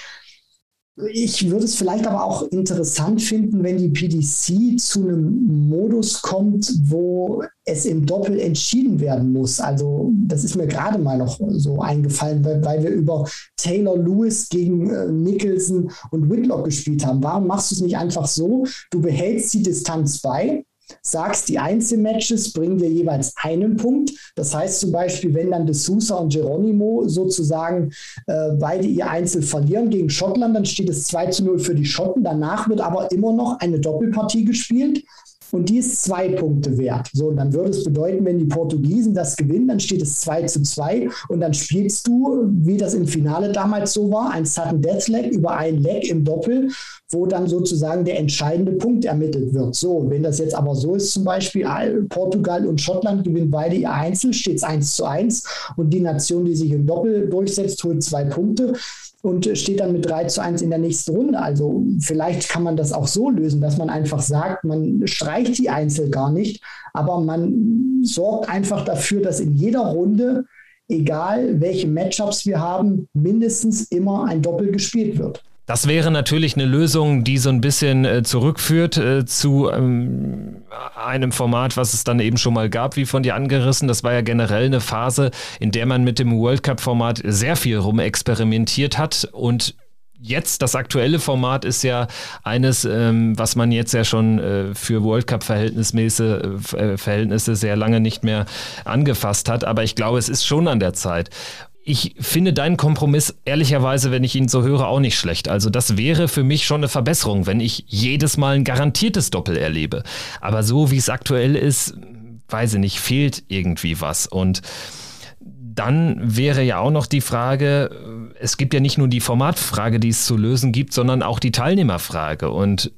Ich würde es vielleicht aber auch interessant finden, wenn die PDC zu einem Modus kommt, wo es im Doppel entschieden werden muss. Also das ist mir gerade mal noch so eingefallen, weil, weil wir über Taylor Lewis gegen äh, Nicholson und Whitlock gespielt haben. Warum machst du es nicht einfach so? Du behältst die Distanz bei, sagst, die Einzelmatches bringen dir jeweils einen Punkt. Das heißt zum Beispiel, wenn dann De Sousa und Geronimo sozusagen äh, beide ihr Einzel verlieren gegen Schottland, dann steht es 2 zu 0 für die Schotten. Danach wird aber immer noch eine Doppelpartie gespielt und die ist zwei Punkte wert. So, dann würde es bedeuten, wenn die Portugiesen das gewinnen, dann steht es 2 zu 2 und dann spielst du, wie das im Finale damals so war, ein Sudden Death Leg über ein Leg im Doppel, wo dann sozusagen der entscheidende Punkt ermittelt wird. So, wenn das jetzt aber so ist, zum Beispiel Portugal und Schottland gewinnen beide ihr Einzel, steht es 1 zu 1 und die Nation, die sich im Doppel durchsetzt, holt zwei Punkte und steht dann mit 3 zu 1 in der nächsten Runde. Also vielleicht kann man das auch so lösen, dass man einfach sagt, man streicht die Einzel gar nicht, aber man sorgt einfach dafür, dass in jeder Runde, egal welche Matchups wir haben, mindestens immer ein Doppel gespielt wird. Das wäre natürlich eine Lösung, die so ein bisschen äh, zurückführt äh, zu ähm, einem Format, was es dann eben schon mal gab, wie von dir angerissen. Das war ja generell eine Phase, in der man mit dem World Cup-Format sehr viel rumexperimentiert hat und Jetzt, das aktuelle Format ist ja eines, ähm, was man jetzt ja schon äh, für World Cup-Verhältnisse äh, Verhältnisse sehr lange nicht mehr angefasst hat. Aber ich glaube, es ist schon an der Zeit ich finde deinen Kompromiss ehrlicherweise, wenn ich ihn so höre, auch nicht schlecht. Also das wäre für mich schon eine Verbesserung, wenn ich jedes Mal ein garantiertes Doppel erlebe. Aber so wie es aktuell ist, weiß ich nicht, fehlt irgendwie was. Und dann wäre ja auch noch die Frage, es gibt ja nicht nur die Formatfrage, die es zu lösen gibt, sondern auch die Teilnehmerfrage. Und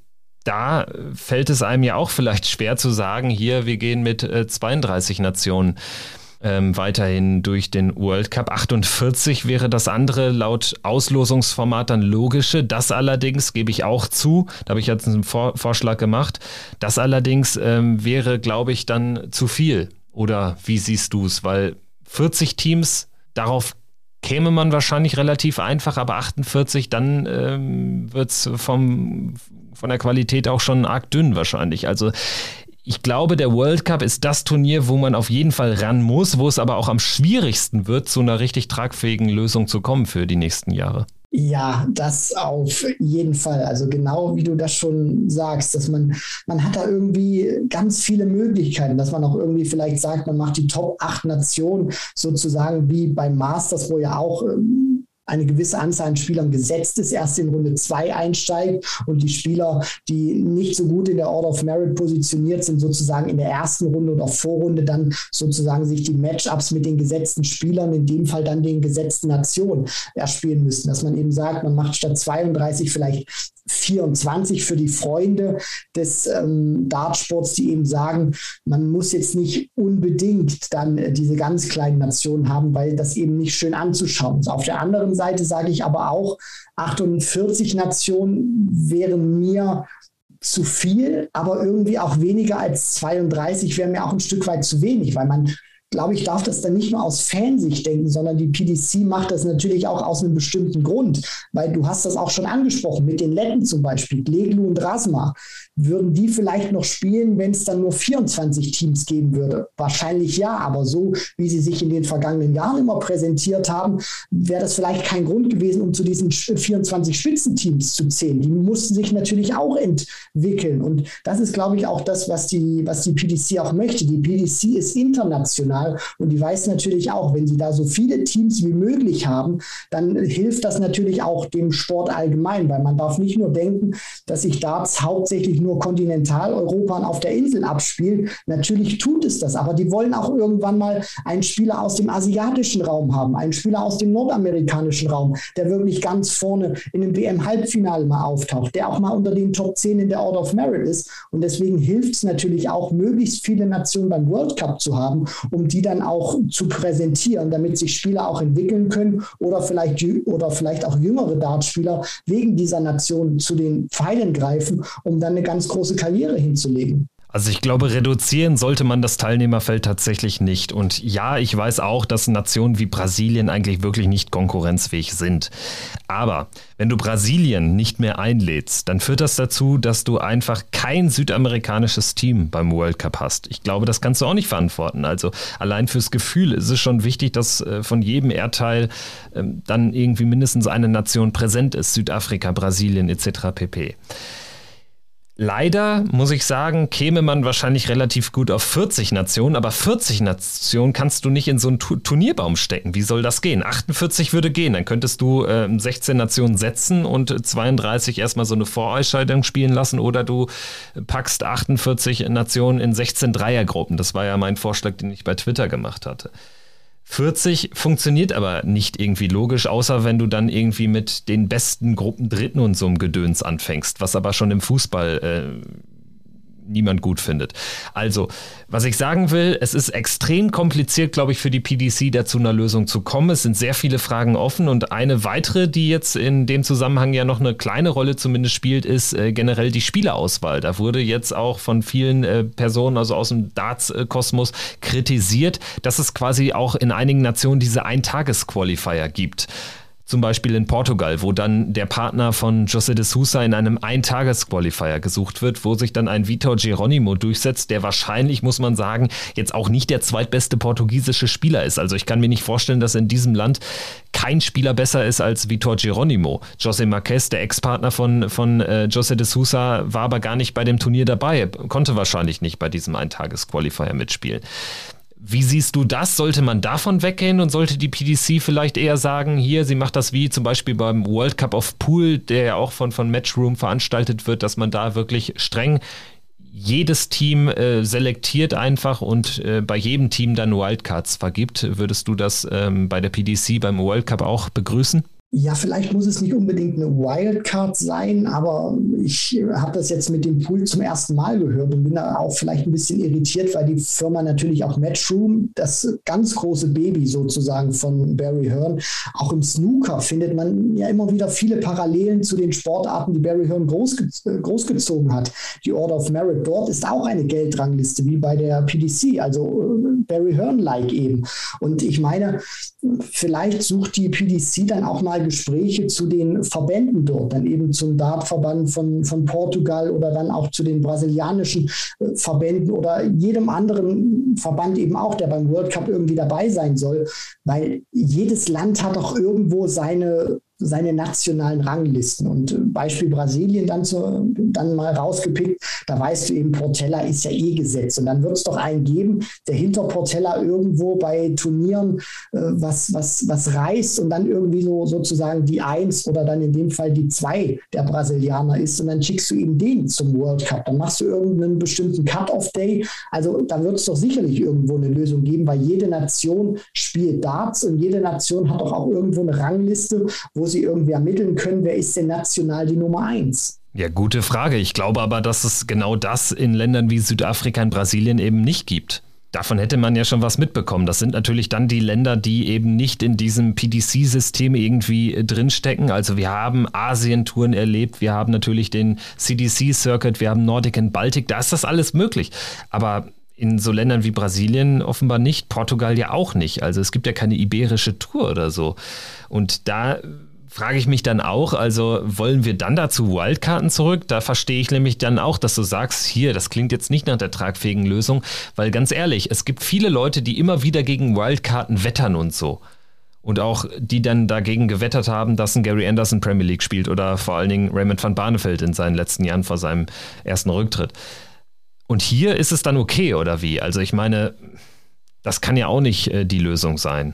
da fällt es einem ja auch vielleicht schwer zu sagen, hier, wir gehen mit 32 äh, Nationen ähm, weiterhin durch den World Cup. 48 wäre das andere laut Auslosungsformat dann logische. Das allerdings gebe ich auch zu, da habe ich jetzt einen Vor Vorschlag gemacht. Das allerdings ähm, wäre, glaube ich, dann zu viel. Oder wie siehst du es? Weil 40 Teams, darauf käme man wahrscheinlich relativ einfach, aber 48, dann ähm, wird es von der Qualität auch schon arg dünn wahrscheinlich. Also ich glaube, der World Cup ist das Turnier, wo man auf jeden Fall ran muss, wo es aber auch am schwierigsten wird, zu einer richtig tragfähigen Lösung zu kommen für die nächsten Jahre. Ja, das auf jeden Fall. Also genau wie du das schon sagst, dass man, man hat da irgendwie ganz viele Möglichkeiten, dass man auch irgendwie vielleicht sagt, man macht die Top 8 Nationen sozusagen wie beim Masters, wo ja auch ähm, eine gewisse Anzahl an Spielern gesetzt ist, erst in Runde 2 einsteigt und die Spieler, die nicht so gut in der Order of Merit positioniert sind, sozusagen in der ersten Runde oder Vorrunde dann sozusagen sich die Matchups mit den gesetzten Spielern, in dem Fall dann den gesetzten Nationen erspielen müssen. Dass man eben sagt, man macht statt 32 vielleicht 24 für die Freunde des ähm, Dartsports, die eben sagen, man muss jetzt nicht unbedingt dann äh, diese ganz kleinen Nationen haben, weil das eben nicht schön anzuschauen ist. Auf der anderen Seite sage ich aber auch, 48 Nationen wären mir zu viel, aber irgendwie auch weniger als 32 wäre mir auch ein Stück weit zu wenig, weil man glaube ich, darf das dann nicht nur aus Fansicht denken, sondern die PDC macht das natürlich auch aus einem bestimmten Grund, weil du hast das auch schon angesprochen, mit den Letten zum Beispiel, Gleglu und Rasma. Würden die vielleicht noch spielen, wenn es dann nur 24 Teams geben würde? Wahrscheinlich ja, aber so wie sie sich in den vergangenen Jahren immer präsentiert haben, wäre das vielleicht kein Grund gewesen, um zu diesen 24 Spitzenteams zu zählen. Die mussten sich natürlich auch entwickeln. Und das ist, glaube ich, auch das, was die, was die PDC auch möchte. Die PDC ist international international. Und die weiß natürlich auch, wenn sie da so viele Teams wie möglich haben, dann hilft das natürlich auch dem Sport allgemein, weil man darf nicht nur denken, dass sich Darts hauptsächlich nur Kontinentaleuropa auf der Insel abspielt. Natürlich tut es das, aber die wollen auch irgendwann mal einen Spieler aus dem asiatischen Raum haben, einen Spieler aus dem nordamerikanischen Raum, der wirklich ganz vorne in dem WM-Halbfinale mal auftaucht, der auch mal unter den Top 10 in der Order of Merit ist. Und deswegen hilft es natürlich auch, möglichst viele Nationen beim World Cup zu haben, um die dann auch zu präsentieren, damit sich Spieler auch entwickeln können oder vielleicht, oder vielleicht auch jüngere Dartspieler wegen dieser Nation zu den Pfeilen greifen, um dann eine ganz große Karriere hinzulegen. Also ich glaube, reduzieren sollte man das Teilnehmerfeld tatsächlich nicht. Und ja, ich weiß auch, dass Nationen wie Brasilien eigentlich wirklich nicht konkurrenzfähig sind. Aber wenn du Brasilien nicht mehr einlädst, dann führt das dazu, dass du einfach kein südamerikanisches Team beim World Cup hast. Ich glaube, das kannst du auch nicht verantworten. Also allein fürs Gefühl ist es schon wichtig, dass äh, von jedem Erdteil ähm, dann irgendwie mindestens eine Nation präsent ist. Südafrika, Brasilien etc. pp. Leider, muss ich sagen, käme man wahrscheinlich relativ gut auf 40 Nationen, aber 40 Nationen kannst du nicht in so einen Turnierbaum stecken. Wie soll das gehen? 48 würde gehen, dann könntest du äh, 16 Nationen setzen und 32 erstmal so eine Vorausscheidung spielen lassen oder du packst 48 Nationen in 16 Dreiergruppen. Das war ja mein Vorschlag, den ich bei Twitter gemacht hatte. 40 funktioniert aber nicht irgendwie logisch, außer wenn du dann irgendwie mit den besten Gruppen Dritten und so einem Gedöns anfängst, was aber schon im Fußball äh, niemand gut findet. Also, was ich sagen will, es ist extrem kompliziert, glaube ich, für die PDC dazu einer Lösung zu kommen. Es sind sehr viele Fragen offen und eine weitere, die jetzt in dem Zusammenhang ja noch eine kleine Rolle zumindest spielt, ist äh, generell die Spielerauswahl. Da wurde jetzt auch von vielen äh, Personen, also aus dem Darts-Kosmos, kritisiert, dass es quasi auch in einigen Nationen diese Eintages-Qualifier gibt zum Beispiel in Portugal, wo dann der Partner von José de Sousa in einem Eintages-Qualifier gesucht wird, wo sich dann ein Vitor Geronimo durchsetzt, der wahrscheinlich, muss man sagen, jetzt auch nicht der zweitbeste portugiesische Spieler ist. Also ich kann mir nicht vorstellen, dass in diesem Land kein Spieler besser ist als Vitor Geronimo. José Marquez, der Ex-Partner von, von äh, José de Sousa, war aber gar nicht bei dem Turnier dabei, konnte wahrscheinlich nicht bei diesem Eintages-Qualifier mitspielen. Wie siehst du das? Sollte man davon weggehen und sollte die PDC vielleicht eher sagen, hier, sie macht das wie zum Beispiel beim World Cup of Pool, der ja auch von, von Matchroom veranstaltet wird, dass man da wirklich streng jedes Team äh, selektiert einfach und äh, bei jedem Team dann Wildcards vergibt. Würdest du das ähm, bei der PDC beim World Cup auch begrüßen? Ja, vielleicht muss es nicht unbedingt eine Wildcard sein, aber ich habe das jetzt mit dem Pool zum ersten Mal gehört und bin da auch vielleicht ein bisschen irritiert, weil die Firma natürlich auch Matchroom, das ganz große Baby sozusagen von Barry Hearn, auch im Snooker findet man ja immer wieder viele Parallelen zu den Sportarten, die Barry Hearn großge großgezogen hat. Die Order of Merit dort ist auch eine Geldrangliste wie bei der PDC, also äh, Barry Hearn-like eben. Und ich meine, vielleicht sucht die PDC dann auch mal Gespräche zu den Verbänden dort, dann eben zum Dartverband von, von Portugal oder dann auch zu den brasilianischen äh, Verbänden oder jedem anderen Verband eben auch, der beim World Cup irgendwie dabei sein soll, weil jedes Land hat auch irgendwo seine seine nationalen Ranglisten. Und äh, Beispiel Brasilien dann, zu, dann mal rausgepickt, da weißt du eben, Portella ist ja eh gesetzt. Und dann wird es doch einen geben, der hinter Portella irgendwo bei Turnieren äh, was, was, was reißt und dann irgendwie so sozusagen die Eins oder dann in dem Fall die Zwei der Brasilianer ist. Und dann schickst du ihm den zum World Cup. Dann machst du irgendeinen bestimmten Cut-off-Day. Also da wird es doch sicherlich irgendwo eine Lösung geben, weil jede Nation spielt Darts und jede Nation hat doch auch irgendwo eine Rangliste, wo sie irgendwie ermitteln können, wer ist denn national die Nummer eins? Ja, gute Frage. Ich glaube aber, dass es genau das in Ländern wie Südafrika und Brasilien eben nicht gibt. Davon hätte man ja schon was mitbekommen. Das sind natürlich dann die Länder, die eben nicht in diesem PDC-System irgendwie drinstecken. Also wir haben Asien-Touren erlebt, wir haben natürlich den CDC-Circuit, wir haben Nordic and Baltic, da ist das alles möglich. Aber in so Ländern wie Brasilien offenbar nicht, Portugal ja auch nicht. Also es gibt ja keine iberische Tour oder so. Und da frage ich mich dann auch, also wollen wir dann dazu Wildkarten zurück? Da verstehe ich nämlich dann auch, dass du sagst, hier, das klingt jetzt nicht nach der tragfähigen Lösung, weil ganz ehrlich, es gibt viele Leute, die immer wieder gegen Wildkarten wettern und so. Und auch die dann dagegen gewettert haben, dass ein Gary Anderson Premier League spielt oder vor allen Dingen Raymond van Barneveld in seinen letzten Jahren vor seinem ersten Rücktritt. Und hier ist es dann okay, oder wie? Also ich meine, das kann ja auch nicht äh, die Lösung sein.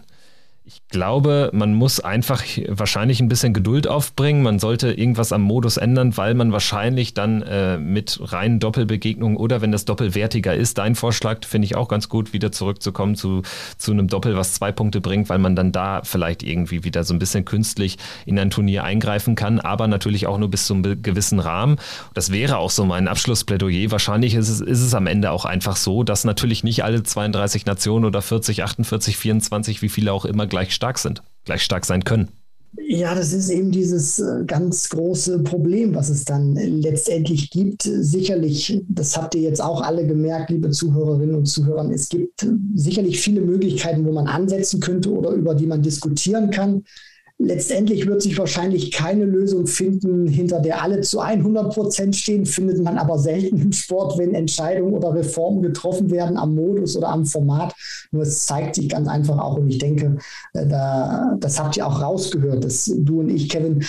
Ich glaube, man muss einfach wahrscheinlich ein bisschen Geduld aufbringen. Man sollte irgendwas am Modus ändern, weil man wahrscheinlich dann äh, mit reinen Doppelbegegnungen oder wenn das doppelwertiger ist, dein Vorschlag finde ich auch ganz gut, wieder zurückzukommen zu, zu einem Doppel, was zwei Punkte bringt, weil man dann da vielleicht irgendwie wieder so ein bisschen künstlich in ein Turnier eingreifen kann, aber natürlich auch nur bis zu einem gewissen Rahmen. Das wäre auch so mein Abschlussplädoyer. Wahrscheinlich ist es, ist es am Ende auch einfach so, dass natürlich nicht alle 32 Nationen oder 40, 48, 24, wie viele auch immer gleich stark sind, gleich stark sein können. Ja, das ist eben dieses äh, ganz große Problem, was es dann letztendlich gibt. Sicherlich, das habt ihr jetzt auch alle gemerkt, liebe Zuhörerinnen und Zuhörer, es gibt sicherlich viele Möglichkeiten, wo man ansetzen könnte oder über die man diskutieren kann. Letztendlich wird sich wahrscheinlich keine Lösung finden, hinter der alle zu 100 Prozent stehen, findet man aber selten im Sport, wenn Entscheidungen oder Reformen getroffen werden am Modus oder am Format. Nur es zeigt sich ganz einfach auch, und ich denke, äh, da, das habt ihr auch rausgehört, dass du und ich, Kevin,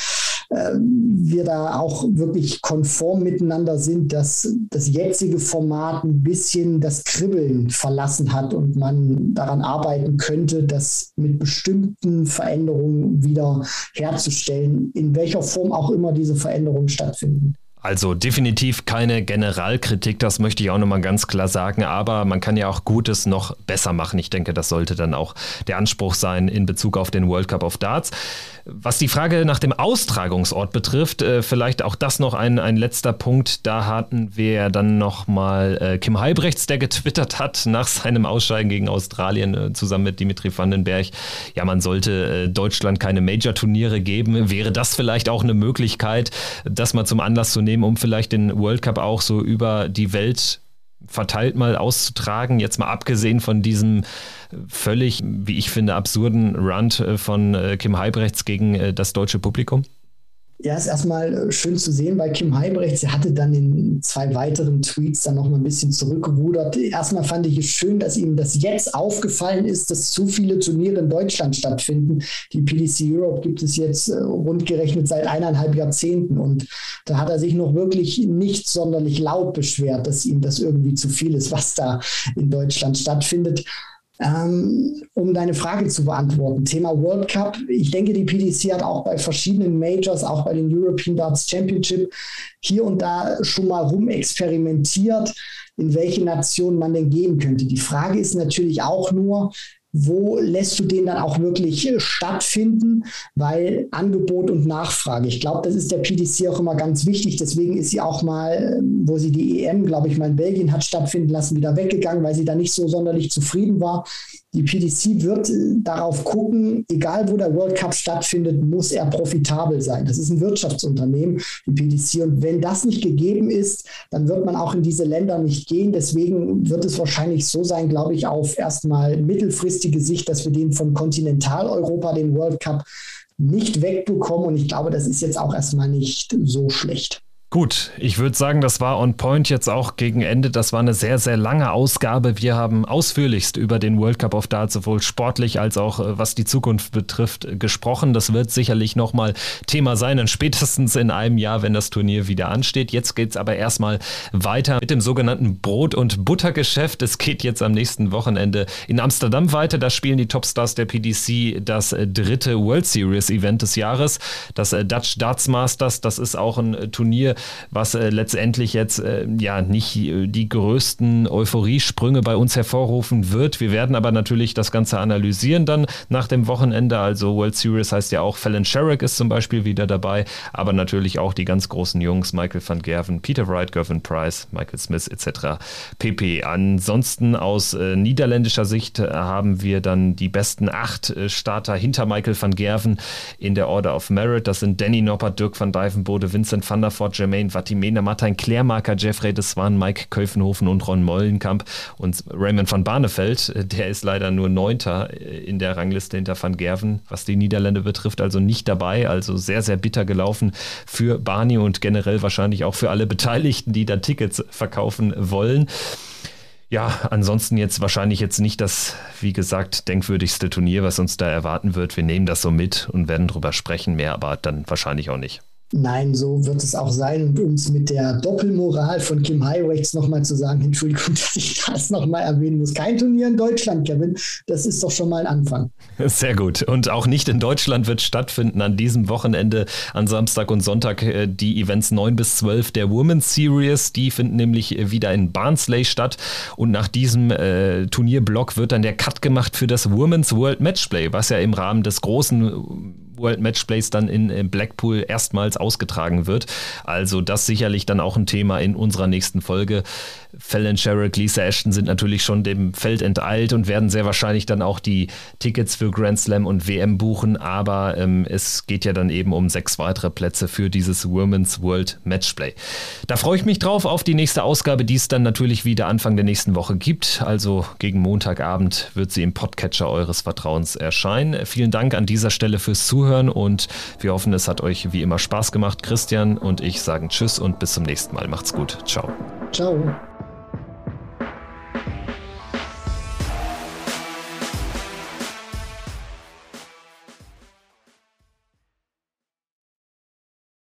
wir da auch wirklich konform miteinander sind, dass das jetzige Format ein bisschen das Kribbeln verlassen hat und man daran arbeiten könnte, dass mit bestimmten Veränderungen wieder herzustellen, in welcher Form auch immer diese Veränderungen stattfinden. Also definitiv keine Generalkritik, das möchte ich auch nochmal ganz klar sagen, aber man kann ja auch Gutes noch besser machen. Ich denke, das sollte dann auch der Anspruch sein in Bezug auf den World Cup of Darts. Was die Frage nach dem Austragungsort betrifft, äh, vielleicht auch das noch ein, ein letzter Punkt. Da hatten wir dann nochmal äh, Kim Heibrechts, der getwittert hat nach seinem Ausscheiden gegen Australien äh, zusammen mit Dimitri Vandenberg. Ja, man sollte Deutschland keine Major-Turniere geben. Wäre das vielleicht auch eine Möglichkeit, das mal zum Anlass zu nehmen, um vielleicht den World Cup auch so über die Welt verteilt mal auszutragen, jetzt mal abgesehen von diesem völlig, wie ich finde, absurden Rant äh, von äh, Kim Heibrechts gegen äh, das deutsche Publikum? Ja, ist erstmal äh, schön zu sehen bei Kim Heibrecht. Sie hatte dann in zwei weiteren Tweets dann noch mal ein bisschen zurückgerudert. Erstmal fand ich es schön, dass ihm das jetzt aufgefallen ist, dass zu viele Turniere in Deutschland stattfinden. Die PDC Europe gibt es jetzt äh, rund gerechnet seit eineinhalb Jahrzehnten. Und da hat er sich noch wirklich nicht sonderlich laut beschwert, dass ihm das irgendwie zu viel ist, was da in Deutschland stattfindet. Ähm, um deine Frage zu beantworten, Thema World Cup. Ich denke, die PDC hat auch bei verschiedenen Majors, auch bei den European Darts Championship, hier und da schon mal rumexperimentiert, in welche Nation man denn gehen könnte. Die Frage ist natürlich auch nur, wo lässt du den dann auch wirklich äh, stattfinden, weil Angebot und Nachfrage. Ich glaube, das ist der PDC auch immer ganz wichtig. Deswegen ist sie auch mal, wo sie die EM, glaube ich, mal in Belgien hat stattfinden lassen, wieder weggegangen, weil sie da nicht so sonderlich zufrieden war. Die PDC wird äh, darauf gucken, egal wo der World Cup stattfindet, muss er profitabel sein. Das ist ein Wirtschaftsunternehmen, die PDC. Und wenn das nicht gegeben ist, dann wird man auch in diese Länder nicht gehen. Deswegen wird es wahrscheinlich so sein, glaube ich, auf erstmal mittelfristige Sicht, dass wir den von Kontinentaleuropa, den World Cup, nicht wegbekommen. Und ich glaube, das ist jetzt auch erstmal nicht so schlecht. Gut, ich würde sagen, das war on point jetzt auch gegen Ende. Das war eine sehr, sehr lange Ausgabe. Wir haben ausführlichst über den World Cup of Darts sowohl sportlich als auch äh, was die Zukunft betrifft gesprochen. Das wird sicherlich nochmal Thema sein, dann spätestens in einem Jahr, wenn das Turnier wieder ansteht. Jetzt geht es aber erstmal weiter mit dem sogenannten Brot- und Buttergeschäft. Es geht jetzt am nächsten Wochenende in Amsterdam weiter. Da spielen die Topstars der PDC das äh, dritte World Series Event des Jahres, das äh, Dutch Darts Masters. Das ist auch ein Turnier, was äh, letztendlich jetzt äh, ja nicht äh, die größten Euphoriesprünge bei uns hervorrufen wird. Wir werden aber natürlich das Ganze analysieren dann nach dem Wochenende. Also World Series heißt ja auch, Fallon Sherrick ist zum Beispiel wieder dabei, aber natürlich auch die ganz großen Jungs, Michael van Gerven, Peter Wright, Gervin Price, Michael Smith etc. pp. Ansonsten aus äh, niederländischer Sicht haben wir dann die besten acht äh, Starter hinter Michael van Gerven in der Order of Merit. Das sind Danny Noppert, Dirk van Dijvenbode, Vincent van der Voort, Jermaine Vatimena, Martin Klärmarker, Jeffrey de Swan, Mike Köfenhofen und Ron Mollenkamp und Raymond van Barneveld, der ist leider nur Neunter in der Rangliste hinter Van Gerven, was die Niederländer betrifft, also nicht dabei, also sehr, sehr bitter gelaufen für Barney und generell wahrscheinlich auch für alle Beteiligten, die da Tickets verkaufen wollen. Ja, ansonsten jetzt wahrscheinlich jetzt nicht das, wie gesagt, denkwürdigste Turnier, was uns da erwarten wird. Wir nehmen das so mit und werden drüber sprechen, mehr aber dann wahrscheinlich auch nicht. Nein, so wird es auch sein. Und um es mit der Doppelmoral von Kim Highrechts nochmal zu sagen, Entschuldigung, dass ich das nochmal erwähnen muss. Kein Turnier in Deutschland, Kevin. Das ist doch schon mal ein Anfang. Sehr gut. Und auch nicht in Deutschland wird stattfinden an diesem Wochenende, an Samstag und Sonntag, äh, die Events 9 bis 12 der Women's Series. Die finden nämlich wieder in Barnsley statt. Und nach diesem äh, Turnierblock wird dann der Cut gemacht für das Women's World Matchplay, was ja im Rahmen des großen World Matchplays dann in Blackpool erstmals ausgetragen wird. Also das sicherlich dann auch ein Thema in unserer nächsten Folge. Fallon Sherrick, Lisa Ashton sind natürlich schon dem Feld enteilt und werden sehr wahrscheinlich dann auch die Tickets für Grand Slam und WM buchen, aber ähm, es geht ja dann eben um sechs weitere Plätze für dieses Women's World Matchplay. Da freue ich mich drauf auf die nächste Ausgabe, die es dann natürlich wieder Anfang der nächsten Woche gibt. Also gegen Montagabend wird sie im Podcatcher eures Vertrauens erscheinen. Vielen Dank an dieser Stelle fürs Zuhören und wir hoffen, es hat euch wie immer Spaß gemacht. Christian und ich sagen Tschüss und bis zum nächsten Mal. Macht's gut. Ciao. Ciao.